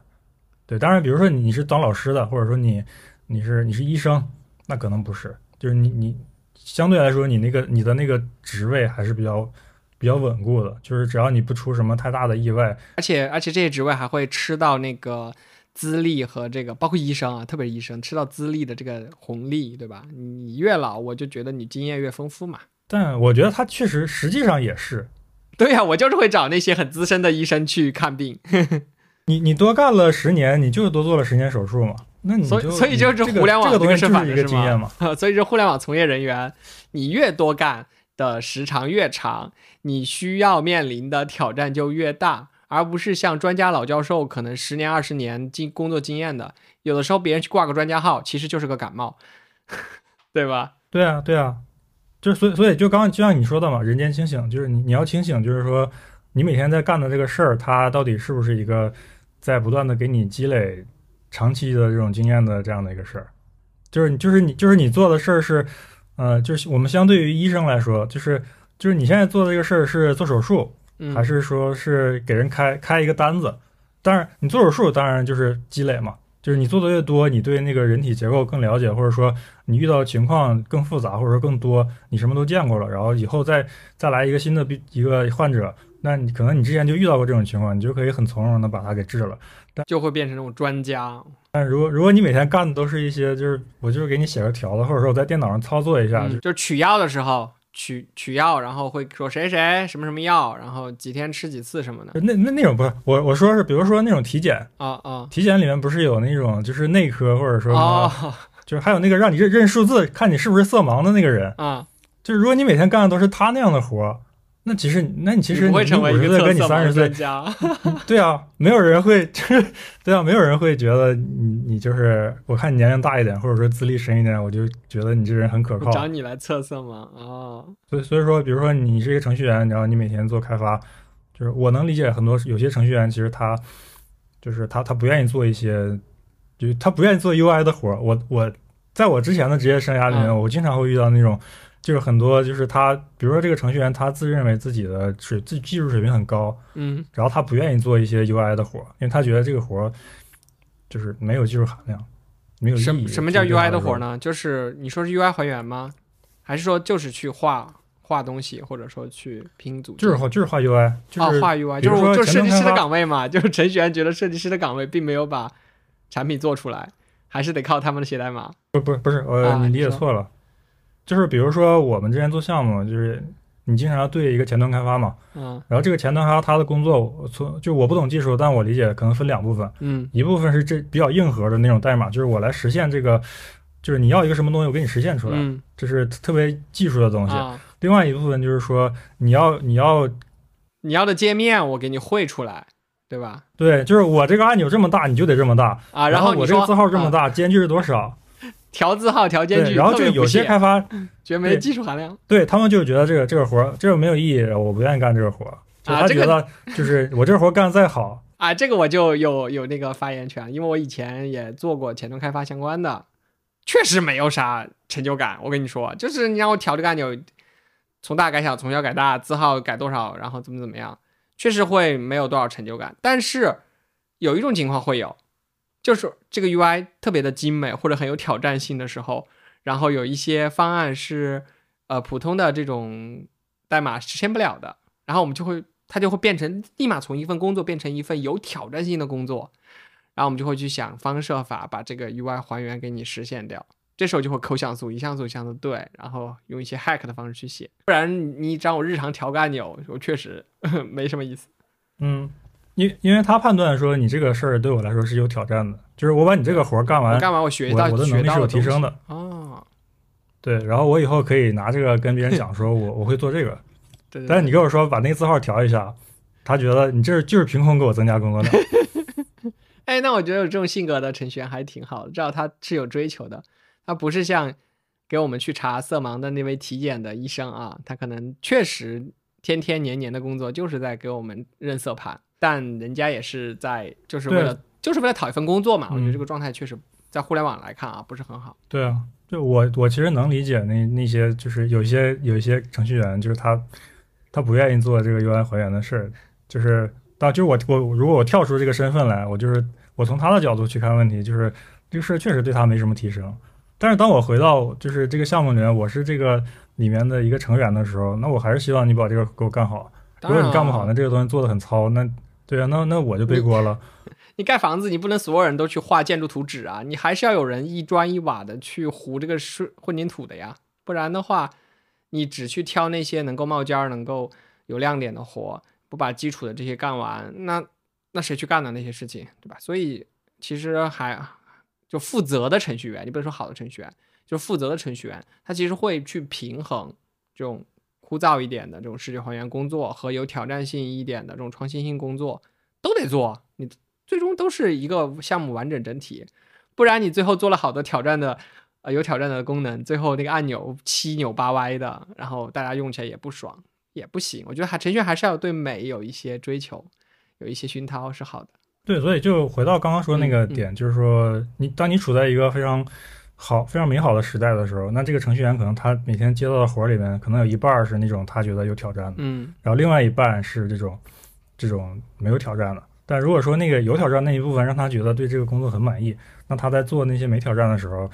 对，当然，比如说你是当老师的，或者说你你是你是医生，那可能不是，就是你你相对来说你那个你的那个职位还是比较比较稳固的，就是只要你不出什么太大的意外，而且而且这些职位还会吃到那个资历和这个，包括医生啊，特别是医生吃到资历的这个红利，对吧？你越老，我就觉得你经验越丰富嘛。但我觉得他确实实际上也是，对呀、我就是会找那些很资深的医生去看病，你你多干了十年，你就是多做了十年手术嘛，那你所以就所以就是互联网这个东西这个是反的是吗经验 嘛。所以说互联网从业人员，你越多干的时长越长，你需要面临的挑战就越大，而不是像专家老教授可能十年二十年经工作经验的，有的时候别人去挂个专家号，其实就是个感冒，对吧？对啊，对啊，就所以所以就刚刚就像你说的嘛，人间清醒，就是你你要清醒，就是说你每天在干的这个事儿，它到底是不是一个在不断的给你积累长期的这种经验的这样的一个事儿，就是你就是你就是你做的事儿是，呃，就是我们相对于医生来说，就是就是你现在做的这个事儿是做手术，嗯，还是说是给人开开一个单子？当然，你做手术当然就是积累嘛，就是你做的越多，你对那个人体结构更了解，或者说你遇到的情况更复杂，或者说更多，你什么都见过了，然后以后再再来一个新的病一个患者，那你可能你之前就遇到过这种情况，你就可以很从容的把它给治了。但就会变成那种专家。但如果如果你每天干的都是一些就是我就是给你写个条子，或者说我在电脑上操作一下，嗯，就取药的时候取取药，然后会说谁谁什么什么药，然后几天吃几次什么的。那那那种不是我我说是，比如说那种体检，啊啊体检里面不是有那种就是内科或者说什么哦就是还有那个让你认认数字，看你是不是色盲的那个人，啊！就是如果你每天干的都是他那样的活儿，那其实那你其实你不会成为一个五十岁跟你三十岁。对啊，没有人会，就是对啊，没有人会觉得你你就是我看你年龄大一点，或者说资历深一点，我就觉得你这人很可靠。找你来测测吗？哦，所以所以说，比如说你是一个程序员，然后你每天做开发，就是我能理解很多有些程序员其实他就是他他不愿意做一些，就是他不愿意做 UI 的活儿。我我在我之前的职业生涯里面，嗯我经常会遇到那种，就是很多就是他，比如说这个程序员他自认为自己的水自技术水平很高，嗯然后他不愿意做一些 UI 的活儿，因为他觉得这个活儿就是没有技术含量，没有意义。什什么叫 UI 的活儿？呢？就是你说是 UI 还原吗？还是说就是去画画东西，或者说去拼组？就是画就是画 UI，就是、哦画 UI，就是我就是设计师的岗位嘛，就是程序员觉得设计师的岗位并没有把产品做出来，还是得靠他们的写代码。不不不是，呃，啊你理解错了，就是比如说我们之前做项目，就是你经常要对一个前端开发嘛，嗯然后这个前端开发它的工作，从就我不懂技术，但我理解可能分两部分，嗯一部分是这比较硬核的那种代码，就是我来实现这个，就是你要一个什么东西，我给你实现出来，嗯这是特别技术的东西。啊，另外一部分就是说，你要你要你要的界面我给你绘出来。对吧？对，就是我这个按钮这么大，你就得这么大啊，然后我这个字号这么啊大，间距是多少？调字号、调间，距，然后就有些开发，觉得没技术含量。对他们就觉得这个这个活儿这个没有意义，我不愿意干这个活儿。就啊这个他觉得就是我这活儿干得再好，啊，这个我就有有那个发言权，因为我以前也做过前端开发相关的，确实没有啥成就感。我跟你说，就是你让我调这个按钮，从大改小，从小改大，字号改多少，然后怎么怎么样，确实会没有多少成就感。但是有一种情况会有，就是这个 UI 特别的精美或者很有挑战性的时候，然后有一些方案是呃普通的这种代码实现不了的，然后我们就会它就会变成立马从一份工作变成一份有挑战性的工作，然后我们就会去想方设法把这个 UI 还原给你实现掉。这时候就会抠像素，一像素一像素对，然后用一些 hack 的方式去写，不然你让我日常调个按钮，我确实 没什么意思。嗯，因因为他判断说你这个事儿对我来说是有挑战的，就是我把你这个活儿干完，干完？我学到我我的能力是有提升的的，哦。对，然后我以后可以拿这个跟别人讲说我我会做这个，对对但是你跟我说把那个字号调一下，他觉得你这就是凭空给我增加工作量。哎，那我觉得有这种性格的程序员还挺好的，至少他是有追求的，他不是像给我们去查色盲的那位体检的医生啊，他可能确实天天年年的工作就是在给我们认色盘，但人家也是在就是为了就是为了讨一份工作嘛。我觉得嗯这个状态确实在互联网来看啊不是很好。对啊，就我我其实能理解那那些就是有一些有一些程序员，就是他他不愿意做这个 UI 还原的事儿，就是当就是我我如果我跳出这个身份来，我就是我从他的角度去看问题，就是这个事儿确实对他没什么提升。但是当我回到就是这个项目里面，我是这个里面的一个成员的时候，那我还是希望你把这个给我干好。如果你干不好，啊那这个东西做的很糙，那对啊，那那我就背锅了。你盖房子，你不能所有人都去画建筑图纸啊，你还是要有人一砖一瓦的去糊这个是混凝土的呀，不然的话，你只去挑那些能够冒尖儿、能够有亮点的活，不把基础的这些干完，那那谁去干呢？那些事情，对吧？所以其实还就负责的程序员，你不能说好的程序员，就负责的程序员，他其实会去平衡这种枯燥一点的这种视觉还原工作和有挑战性一点的这种创新性工作，都得做。你最终都是一个项目完整整体，不然你最后做了好多挑战的，呃，有挑战的功能，最后那个按钮七扭八歪的，然后大家用起来也不爽，也不行。我觉得还程序员还是要对美有一些追求，有一些熏陶是好的。对，所以就回到刚刚说那个嗯嗯点，就是说你当你处在一个非常好、非常美好的时代的时候，那这个程序员可能他每天接到的活儿里面，可能有一半儿是那种他觉得有挑战的，嗯然后另外一半是这种这种没有挑战的。但如果说那个有挑战那一部分让他觉得对这个工作很满意，那他在做那些没挑战的时候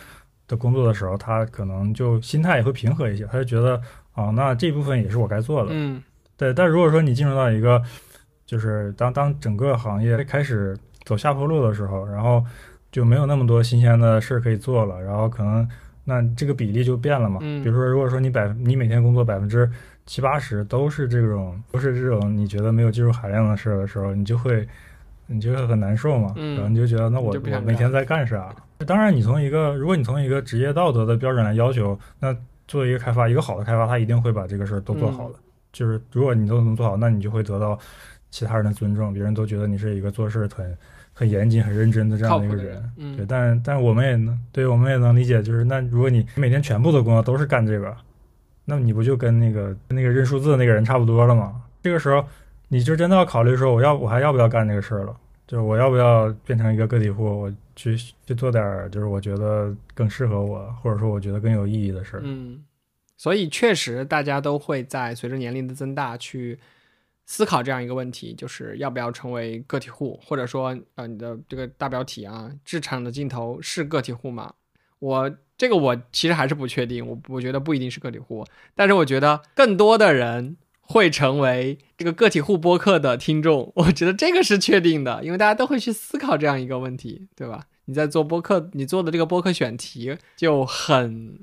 的工作的时候，他可能就心态也会平和一些，他就觉得啊，那这部分也是我该做的。嗯对，但如果说你进入到一个，就是当当整个行业开始走下坡路的时候，然后就没有那么多新鲜的事儿可以做了，然后可能那这个比例就变了嘛。嗯比如说，如果说你百你每天工作百分之七八十都是这种都是这种你觉得没有技术含量的事儿的时候，你就会你就会很难受嘛。嗯然后你就觉得那我我每天在干啥？当然，你从一个如果你从一个职业道德的标准来要求，那作为一个开发，一个好的开发，他一定会把这个事儿都做好嗯的。就是如果你都能做好，那你就会得到其他人的尊重，别人都觉得你是一个做事很很严谨、很认真的这样的一个人。嗯对，但但我们也能对，我们也能理解，就是那如果你每天全部的工作都是干这个，那你不就跟那个那个认数字的那个人差不多了吗？这个时候你就真的要考虑说，我要我还要不要干这个事儿了？就是我要不要变成一个个体户，我去去做点儿就是我觉得更适合我，或者说我觉得更有意义的事儿。嗯，所以确实大家都会在随着年龄的增大去思考这样一个问题，就是要不要成为个体户，或者说呃你的这个大标题啊，职场的尽头是个体户吗？我这个我其实还是不确定，我我觉得不一定是个体户，但是我觉得更多的人会成为这个个体户播客的听众，我觉得这个是确定的，因为大家都会去思考这样一个问题，对吧？你在做播客，你做的这个播客选题就很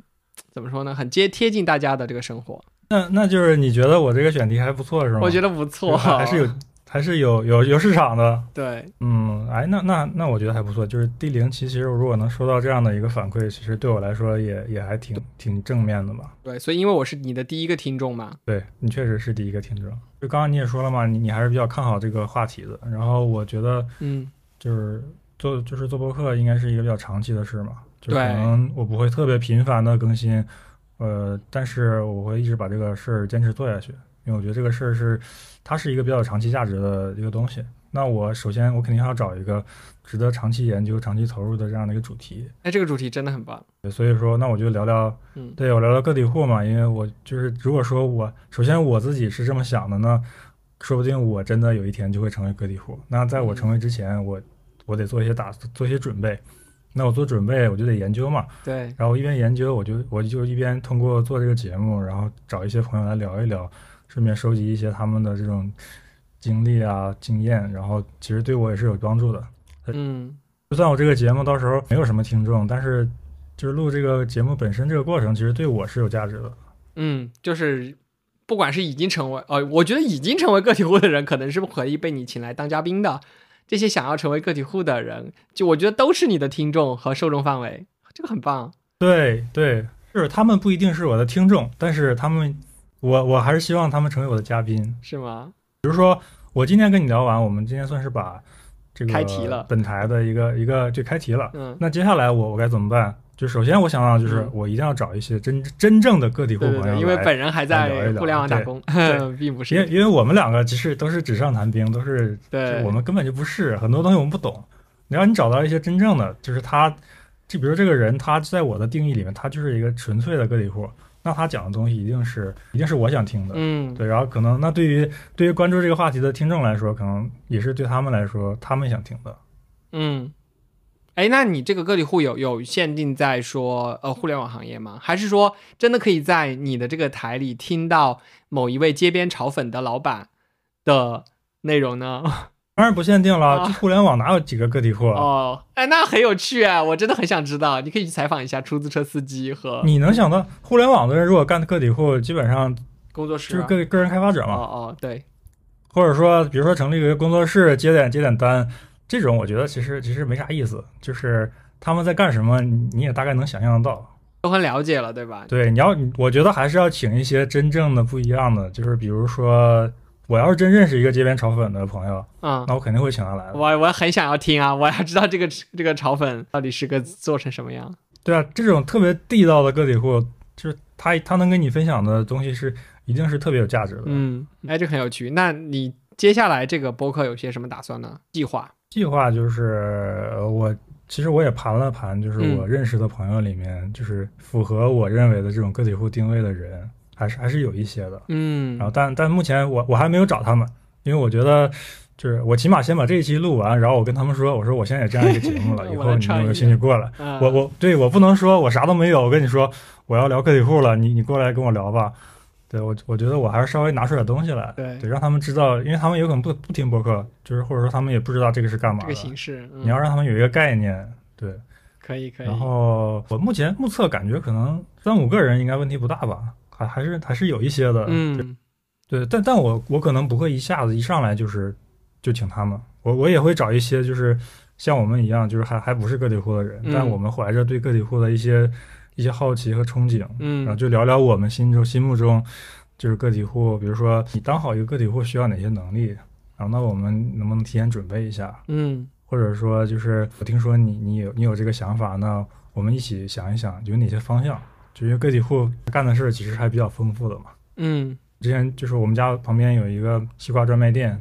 怎么说呢？很接贴近大家的这个生活，那那就是你觉得我这个选题还不错是吗？我觉得不错，还是有还是有有有市场的。对，嗯，哎，那那那我觉得还不错。就是第零期，其实如果能收到这样的一个反馈，其实对我来说也也还挺挺正面的吧。对，所以因为我是你的第一个听众嘛，对你确实是第一个听众。就刚刚你也说了嘛，你你还是比较看好这个话题的。然后我觉得嗯就是做就是做播客应该是一个比较长期的事嘛，就可能我不会特别频繁的更新，呃，但是我会一直把这个事儿坚持做下去，因为我觉得这个事儿是它是一个比较有长期价值的一个东西。那我首先我肯定要找一个值得长期研究、长期投入的这样的一个主题。哎，这个主题真的很棒。所以说，那我就聊聊，嗯对我聊聊个体户嘛，因为我就是如果说我首先我自己是这么想的呢，说不定我真的有一天就会成为个体户。那在我成为之前，我我得做一些打做一些准备。那我做准备，我就得研究嘛。对，然后一边研究，我就我就一边通过做这个节目，然后找一些朋友来聊一聊，顺便收集一些他们的这种经历啊、经验，然后其实对我也是有帮助的。嗯就算我这个节目到时候没有什么听众，但是就是录这个节目本身这个过程，其实对我是有价值的。嗯，就是不管是已经成为呃，我觉得已经成为个体户的人，可能是可以被你请来当嘉宾的。这些想要成为个体户的人，就我觉得都是你的听众和受众范围，这个很棒。对对，是他们不一定是我的听众，但是他们，我我还是希望他们成为我的嘉宾。是吗？比如说，我今天跟你聊完，我们今天算是把这个开题了本台的一个一个就开题了。嗯，那接下来我我该怎么办？就首先我想到就是嗯我一定要找一些真真正的个体户对对对，朋友，因为本人还在互联网打工，并不是。因为因为我们两个其实都是纸上谈兵，都是对我们根本就不是很多东西我们不懂。然后你找到一些真正的，就是他，就比如这个人，他在我的定义里面，他就是一个纯粹的个体户，那他讲的东西一定是一定是我想听的。嗯，对，然后可能那对于对于关注这个话题的听众来说，可能也是对他们来说他们想听的。嗯，哎，那你这个个体户有有限定在说呃互联网行业吗？还是说真的可以在你的这个台里听到某一位街边炒粉的老板的内容呢？当然不限定了，互联网哪有几个个体户啊？哦，哎，那很有趣啊！我真的很想知道，你可以去采访一下出租车司机和你能想到互联网的人如果干个体户，基本上工作室啊、就是个个人开发者嘛哦嘛，哦，对，或者说比如说成立一个工作室接点接点单，这种我觉得其实其实没啥意思，就是他们在干什么，你你也大概能想象得到。都很了解了，对吧？对，你要我觉得还是要请一些真正的不一样的，就是比如说我要是真认识一个街边炒粉的朋友，嗯，那我肯定会请他来的。我我很想要听啊，我要知道这个这个炒粉到底是个做成什么样。对啊，这种特别地道的个体户，就是他他能跟你分享的东西是一定是特别有价值的。嗯，哎，这很有趣。那你接下来这个播客有些什么打算呢？计划？计划就是呃我其实我也盘了盘，就是嗯我认识的朋友里面，就是符合我认为的这种个体户定位的人，还是还是有一些的。嗯然后但但目前我我还没有找他们，因为我觉得。就是我起码先把这一期录完，然后我跟他们说，我说我现在有这样一个节目了，以后你们有没有兴趣过来？嗯我我对我不能说我啥都没有，我跟你说我要聊个体户了，你你过来跟我聊吧。对我我觉得我还是稍微拿出点东西来，对对，让他们知道，因为他们有可能不不听博客，就是或者说他们也不知道这个是干嘛的。这个形式，嗯、你要让他们有一个概念，对。可以可以。然后我目前目测感觉可能三五个人应该问题不大吧，还还是还是有一些的，嗯对。但但我我可能不会一下子一上来就是就请他们，我我也会找一些就是像我们一样，就是还还不是个体户的人，嗯但我们怀着对个体户的一些一些好奇和憧憬，然后嗯就聊聊我们心中心目中就是个体户，比如说你当好一个个体户需要哪些能力，然后那我们能不能提前准备一下，嗯。或者说就是我听说你你有你有这个想法，那我们一起想一想有哪些方向，就因为个体户干的事儿其实还比较丰富的嘛。嗯。之前就是我们家旁边有一个西瓜专卖店，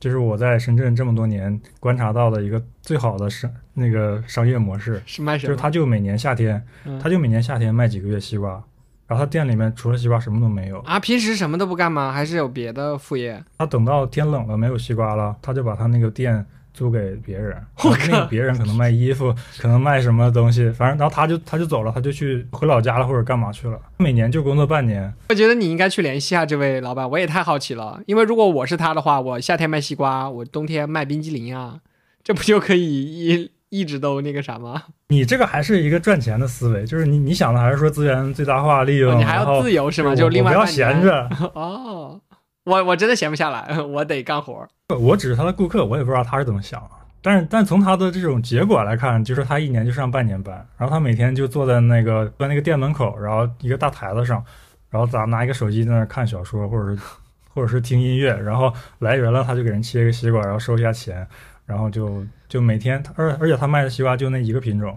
这是我在深圳这么多年观察到的一个最好的商那个商业模式，是卖什么？就是他就每年夏天，嗯他就每年夏天卖几个月西瓜，然后他店里面除了西瓜什么都没有。啊，平时什么都不干吗？还是有别的副业？他等到天冷了没有西瓜了，他就把他那个店租给别人，我然后那个别人可能卖衣服，可能卖什么东西，反正然后他就他就走了，他就去回老家了或者干嘛去了。每年就工作半年，我觉得你应该去联系下这位老板，我也太好奇了。因为如果我是他的话，我夏天卖西瓜，我冬天卖冰激凌啊，这不就可以一一直都那个啥吗？你这个还是一个赚钱的思维，就是你你想的还是说资源最大化利用，哦你还要自由是吗？就另外不要闲着，哦。我我真的闲不下来，我得干活。我只是他的顾客，我也不知道他是怎么想。但是，但从他的这种结果来看，就是他一年就上半年班，然后他每天就坐在那个在那个店门口，然后一个大台子上，然后咱拿一个手机在那看小说，或者是 或者是听音乐，然后来人了他就给人切一个西瓜，然后收一下钱，然后就就每天，而而且他卖的西瓜就那一个品种，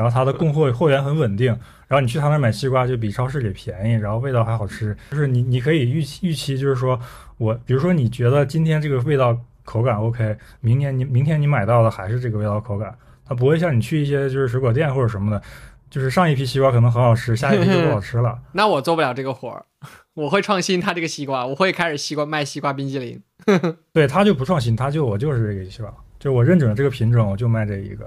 然后他的供货货源很稳定，然后你去他那儿买西瓜就比超市里便宜，然后味道还好吃，就是你你可以预期预期就是说我比如说你觉得今天这个味道口感 OK，明年你明天你买到的还是这个味道口感，它不会像你去一些就是水果店或者什么的。就是上一批西瓜可能很好吃，下一批就不好吃了。那我做不了这个活儿，我会创新他这个西瓜，我会开始西瓜卖西瓜冰激凌。对，他就不创新，他就我就是这个西瓜，就我认准了这个品种，我就卖这一个。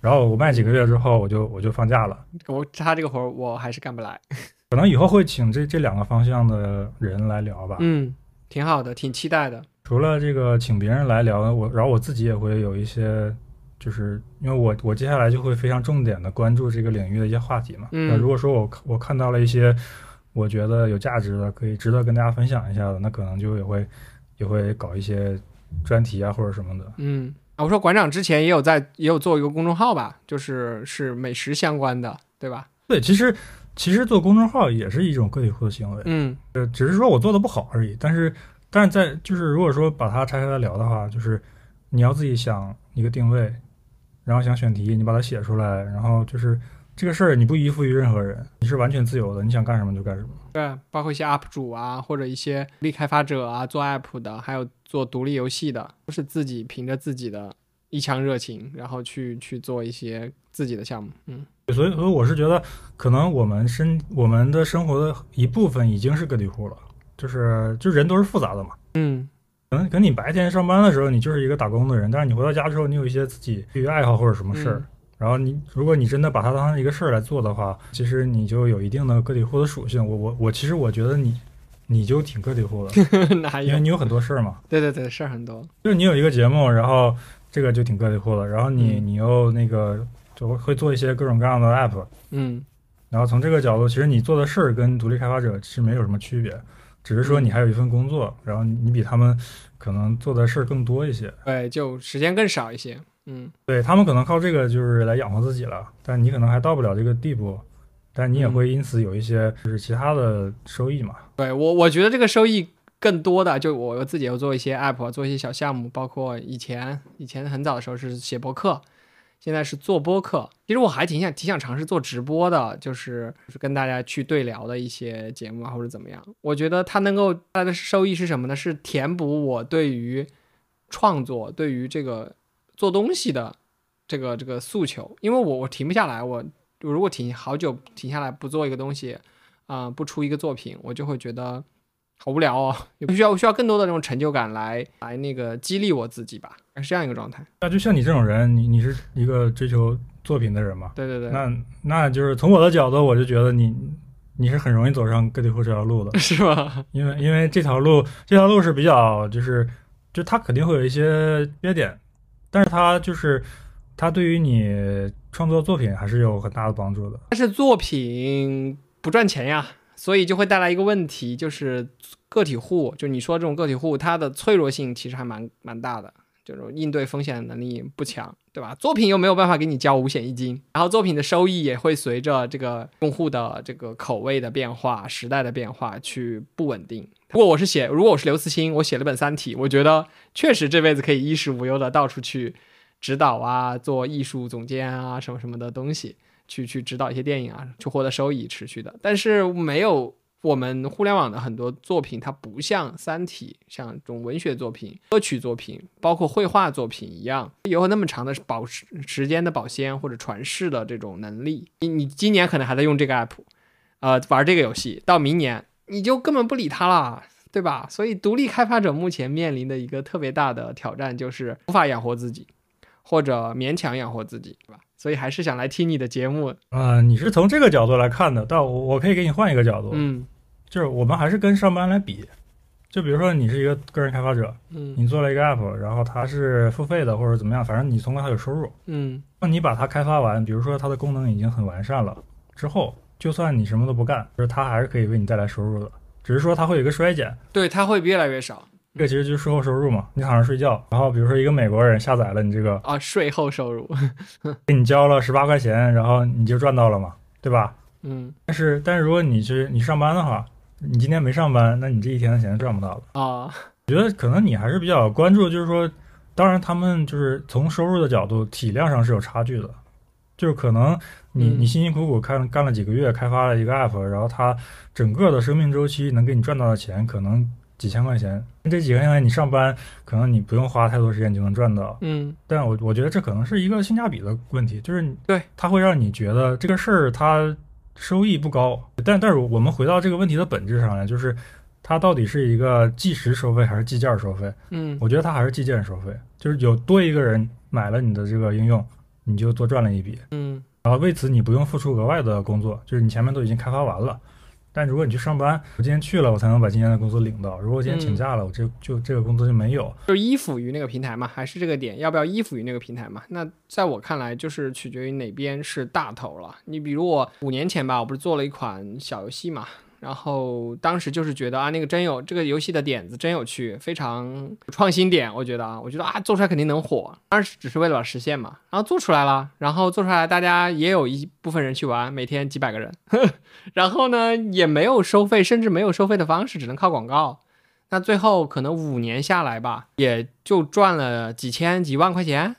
然后我卖几个月之后，我就我就放假了。我他这个活儿我还是干不来。可能以后会请这这两个方向的人来聊吧。嗯，挺好的，挺期待的。除了这个请别人来聊，我然后我自己也会有一些。就是因为我我接下来就会非常重点的关注这个领域的一些话题嘛。嗯。那如果说我我看到了一些我觉得有价值的，可以值得跟大家分享一下的，那可能就也会也会搞一些专题啊或者什么的。嗯。啊，我说馆长之前也有在也有做一个公众号吧，就是是美食相关的，对吧？对，其实其实做公众号也是一种个体户的行为。嗯。呃，只是说我做的不好而已。但是但是在就是如果说把它拆开来聊的话，就是你要自己想一个定位。然后想选题，你把它写出来，然后就是这个事儿，你不依附于任何人，你是完全自由的，你想干什么就干什么。对，包括一些 UP 主啊，或者一些独立开发者啊，做 App 的，还有做独立游戏的，都是自己凭着自己的一腔热情，然后去去做一些自己的项目。嗯，所以所以我是觉得，可能我们生我们的生活的一部分已经是个体户了，就是就人都是复杂的嘛。嗯。可能可能你白天上班的时候，你就是一个打工的人，但是你回到家之后，你有一些自己业余爱好或者什么事儿，然后你如果你真的把它当成一个事儿来做的话，其实你就有一定的个体户的属性。我我我其实我觉得你你就挺个体户的，因为你有很多事儿嘛。对对对，事儿很多。就是你有一个节目，然后这个就挺个体户的，然后你你又那个就会做一些各种各样的 app，嗯，然后从这个角度，其实你做的事儿跟独立开发者其实没有什么区别。只是说你还有一份工作，然后你比他们可能做的事儿更多一些，对，就时间更少一些，嗯，对他们可能靠这个就是来养活自己了，但你可能还到不了这个地步，但你也会因此有一些就是其他的收益嘛。对我，我觉得这个收益更多的，就我自己要做一些 app，做一些小项目，包括以前以前很早的时候是写博客。现在是做播客，其实我还挺想挺想尝试做直播的，就是就是跟大家去对聊的一些节目啊，或者怎么样。我觉得它能够带来的收益是什么呢？是填补我对于创作、对于这个做东西的这个这个诉求。因为我我停不下来，我如果停好久停下来不做一个东西，啊，不出一个作品，我就会觉得。好无聊哦，也需要需要更多的这种成就感来来那个激励我自己吧，是这样一个状态。那就像你这种人，你你是一个追求作品的人嘛？对对对。那那就是从我的角度，我就觉得你你是很容易走上个体户这条路的，是吧？因为因为这条路这条路是比较就是就它肯定会有一些缺点，但是它就是它对于你创作作品还是有很大的帮助的。但是作品不赚钱呀。所以就会带来一个问题，就是个体户，就你说这种个体户，它的脆弱性其实还蛮蛮大的，就是应对风险能力不强，对吧？作品又没有办法给你交五险一金，然后作品的收益也会随着这个用户的这个口味的变化、时代的变化去不稳定。如果我是写，如果我是刘慈欣，我写了本《三体》，我觉得确实这辈子可以衣食无忧的到处去指导啊，做艺术总监啊，什么什么的东西。去去指导一些电影啊，去获得收益持续的，但是没有我们互联网的很多作品，它不像《三体》像这种文学作品、歌曲作品，包括绘画作品一样，有那么长的保时时间的保鲜或者传世的这种能力。你你今年可能还在用这个 app，呃，玩这个游戏，到明年你就根本不理它了，对吧？所以独立开发者目前面临的一个特别大的挑战就是无法养活自己，或者勉强养活自己，对吧？所以还是想来听你的节目。啊！你是从这个角度来看的，但我我可以给你换一个角度，嗯，就是我们还是跟上班来比，就比如说你是一个个人开发者，嗯，你做了一个 app，然后它是付费的或者怎么样，反正你从它有收入，嗯，那你把它开发完，比如说它的功能已经很完善了之后，就算你什么都不干，就是它还是可以为你带来收入的，只是说它会有一个衰减，对，它会越来越少。这个其实就是税后收入嘛，你躺着睡觉，然后比如说一个美国人下载了你这个啊，税后收入，给你交了十八块钱，然后你就赚到了嘛，对吧？嗯。但是但是如果你是你上班的话，你今天没上班，那你这一天的钱赚不到了。啊，我觉得可能你还是比较关注，就是说，当然他们就是从收入的角度，体量上是有差距的，就是可能你嗯你辛辛苦苦干干了几个月，开发了一个 app，然后它整个的生命周期能给你赚到的钱可能几千块钱，这几千块钱你上班可能你不用花太多时间就能赚到，嗯但我我觉得这可能是一个性价比的问题，就是对它会让你觉得这个事儿它收益不高，但但是我们回到这个问题的本质上来，就是它到底是一个计时收费还是计件收费？嗯我觉得它还是计件收费，就是有多一个人买了你的这个应用，你就多赚了一笔，嗯然后为此你不用付出额外的工作，就是你前面都已经开发完了。但如果你去上班，我今天去了，我才能把今天的工资领到。如果我今天请假了，我这就这个工资就没有。就依附于那个平台嘛，还是这个点，要不要依附于那个平台嘛？那在我看来，就是取决于哪边是大头了。你比如我五年前吧，我不是做了一款小游戏嘛，然后当时就是觉得啊，那个真有这个游戏的点子真有趣，非常创新点，我觉得啊，我觉得啊，做出来肯定能火，当时只是为了实现嘛。然后做出来了，然后做出来，大家也有一部分人去玩，每天几百个人，然后呢也没有收费，甚至没有收费的方式，只能靠广告。那最后可能五年下来吧，也就赚了几千几万块钱，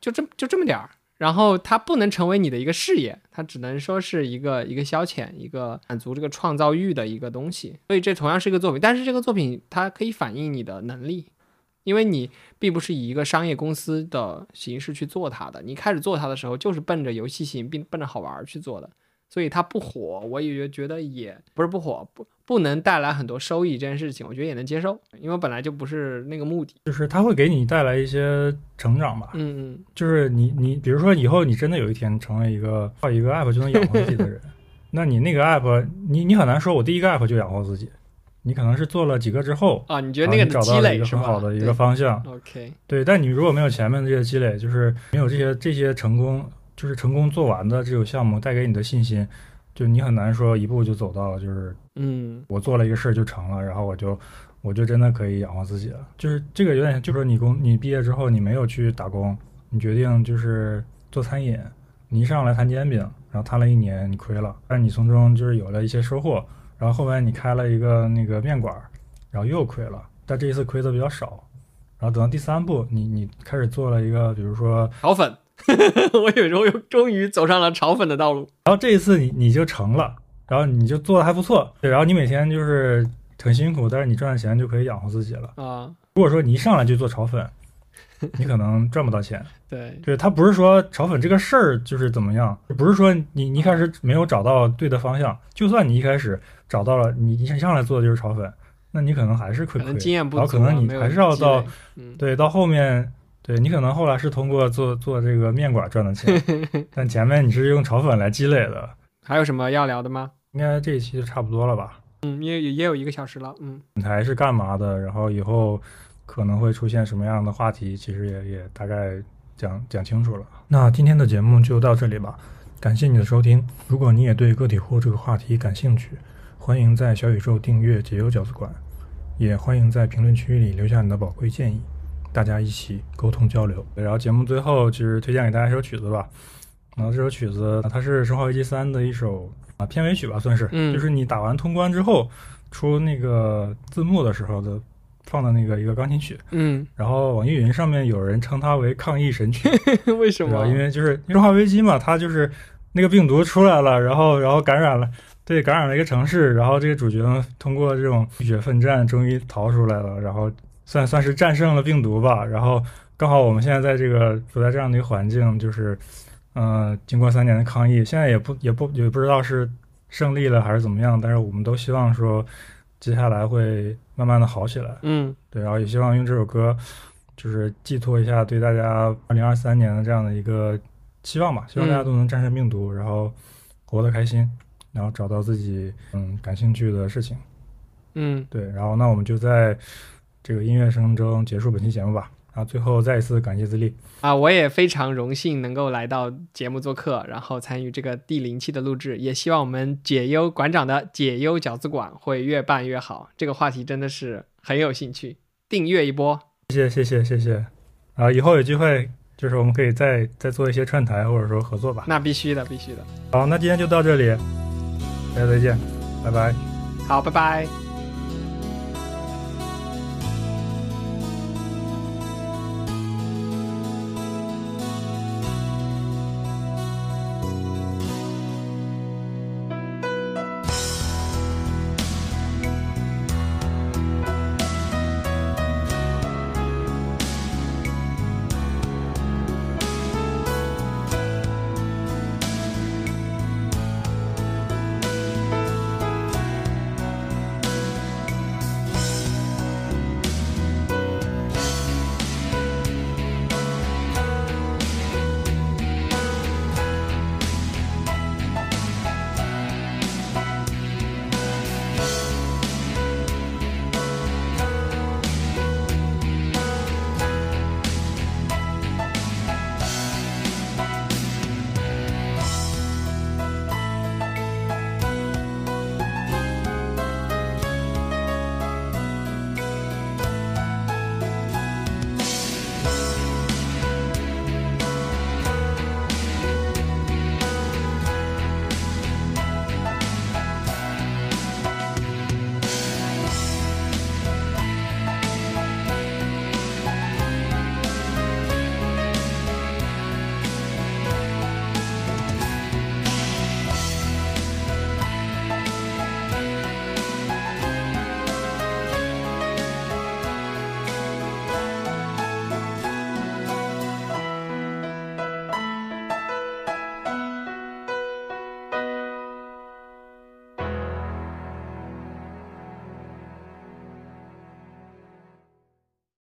就这就这么点儿。然后它不能成为你的一个事业，它只能说是一个一个消遣，一个满足这个创造欲的一个东西。所以这同样是一个作品，但是这个作品它可以反映你的能力，因为你并不是以一个商业公司的形式去做它的，你开始做它的时候就是奔着游戏性，并奔着好玩去做的。所以它不火，我也觉得也不是不火，不不能带来很多收益这件事情，我觉得也能接受，因为本来就不是那个目的。就是它会给你带来一些成长吧。嗯嗯就是你你比如说以后你真的有一天成为一个靠一个 app 就能养活自己的人，那你那个 app 你你很难说我第一个 app 就养活自己，你可能是做了几个之后，啊，你觉得那个然后你找积到了一个累？很好的一个方向。OK，对，但你如果没有前面的这些积累，就是没有这些这些成功，就是成功做完的这种项目带给你的信心，就你很难说一步就走到就是嗯我做了一个事儿就成了，然后我就我就真的可以养活自己了。就是这个有点，就是说你工你毕业之后你没有去打工，你决定就是做餐饮，你一上来摊煎饼，然后摊了一年你亏了，但你从中就是有了一些收获，然后后面你开了一个那个面馆儿，然后又亏了，但这一次亏的比较少。然后等到第三步，你你开始做了一个，比如说，炒粉，我有时候又终于走上了炒粉的道路。然后这一次你你就成了，然后你就做的还不错，对，然后你每天就是很辛苦，但是你赚的钱就可以养活自己了。啊，如果说你一上来就做炒粉，你可能赚不到钱。对，对，他不是说炒粉这个事儿就是怎么样，不是说你你一开始没有找到对的方向，就算你一开始找到了，你一上来做的就是炒粉，那你可能还是亏亏，可能经验不然后足可能你还是要到，嗯，对到后面，对你可能后来是通过做做这个面馆赚的钱，但前面你是用炒粉来积累的。还有什么要聊的吗？应该这一期就差不多了吧？嗯，也也有一个小时了，嗯平台是干嘛的？然后以后可能会出现什么样的话题，其实也也大概讲讲清楚了。那今天的节目就到这里吧，感谢你的收听。如果你也对个体户这个话题感兴趣，欢迎在小宇宙订阅解忧饺子馆，也欢迎在评论区里留下你的宝贵建议，大家一起沟通交流。然后节目最后就是推荐给大家一首曲子吧。然后这首曲子它是《生化危机三》的一首啊片尾曲吧，算是，嗯就是你打完通关之后出那个字幕的时候的放的那个一个钢琴曲。嗯，然后网易云上面有人称它为抗疫神曲，为什么？因为就是《生化危机》嘛，它就是那个病毒出来了，然后然后感染了，对，感染了一个城市，然后这个主角呢通过这种浴血奋战，终于逃出来了，然后算算是战胜了病毒吧。然后刚好我们现在在这个处在这样的一个环境，就是，呃，经过三年的抗疫，现在也不也不也不知道是胜利了还是怎么样，但是我们都希望说接下来会慢慢的好起来。嗯对，然后也希望用这首歌，就是寄托一下对大家二零二三年的这样的一个期望吧，希望大家都能战胜病毒，然后活得开心，然后找到自己嗯感兴趣的事情。嗯，对，然后那我们就在这个音乐声中结束本期节目吧。然后最后再一次感谢自立，啊，我也非常荣幸能够来到节目做客，然后参与这个第零期的录制，也希望我们解忧馆长的解忧饺子馆会越办越好。这个话题真的是很有兴趣，订阅一波。谢谢谢谢谢谢。啊以后有机会，就是我们可以再再做一些串台或者说合作吧。那必须的，必须的。好，那今天就到这里，大家再见，拜拜。好，拜拜。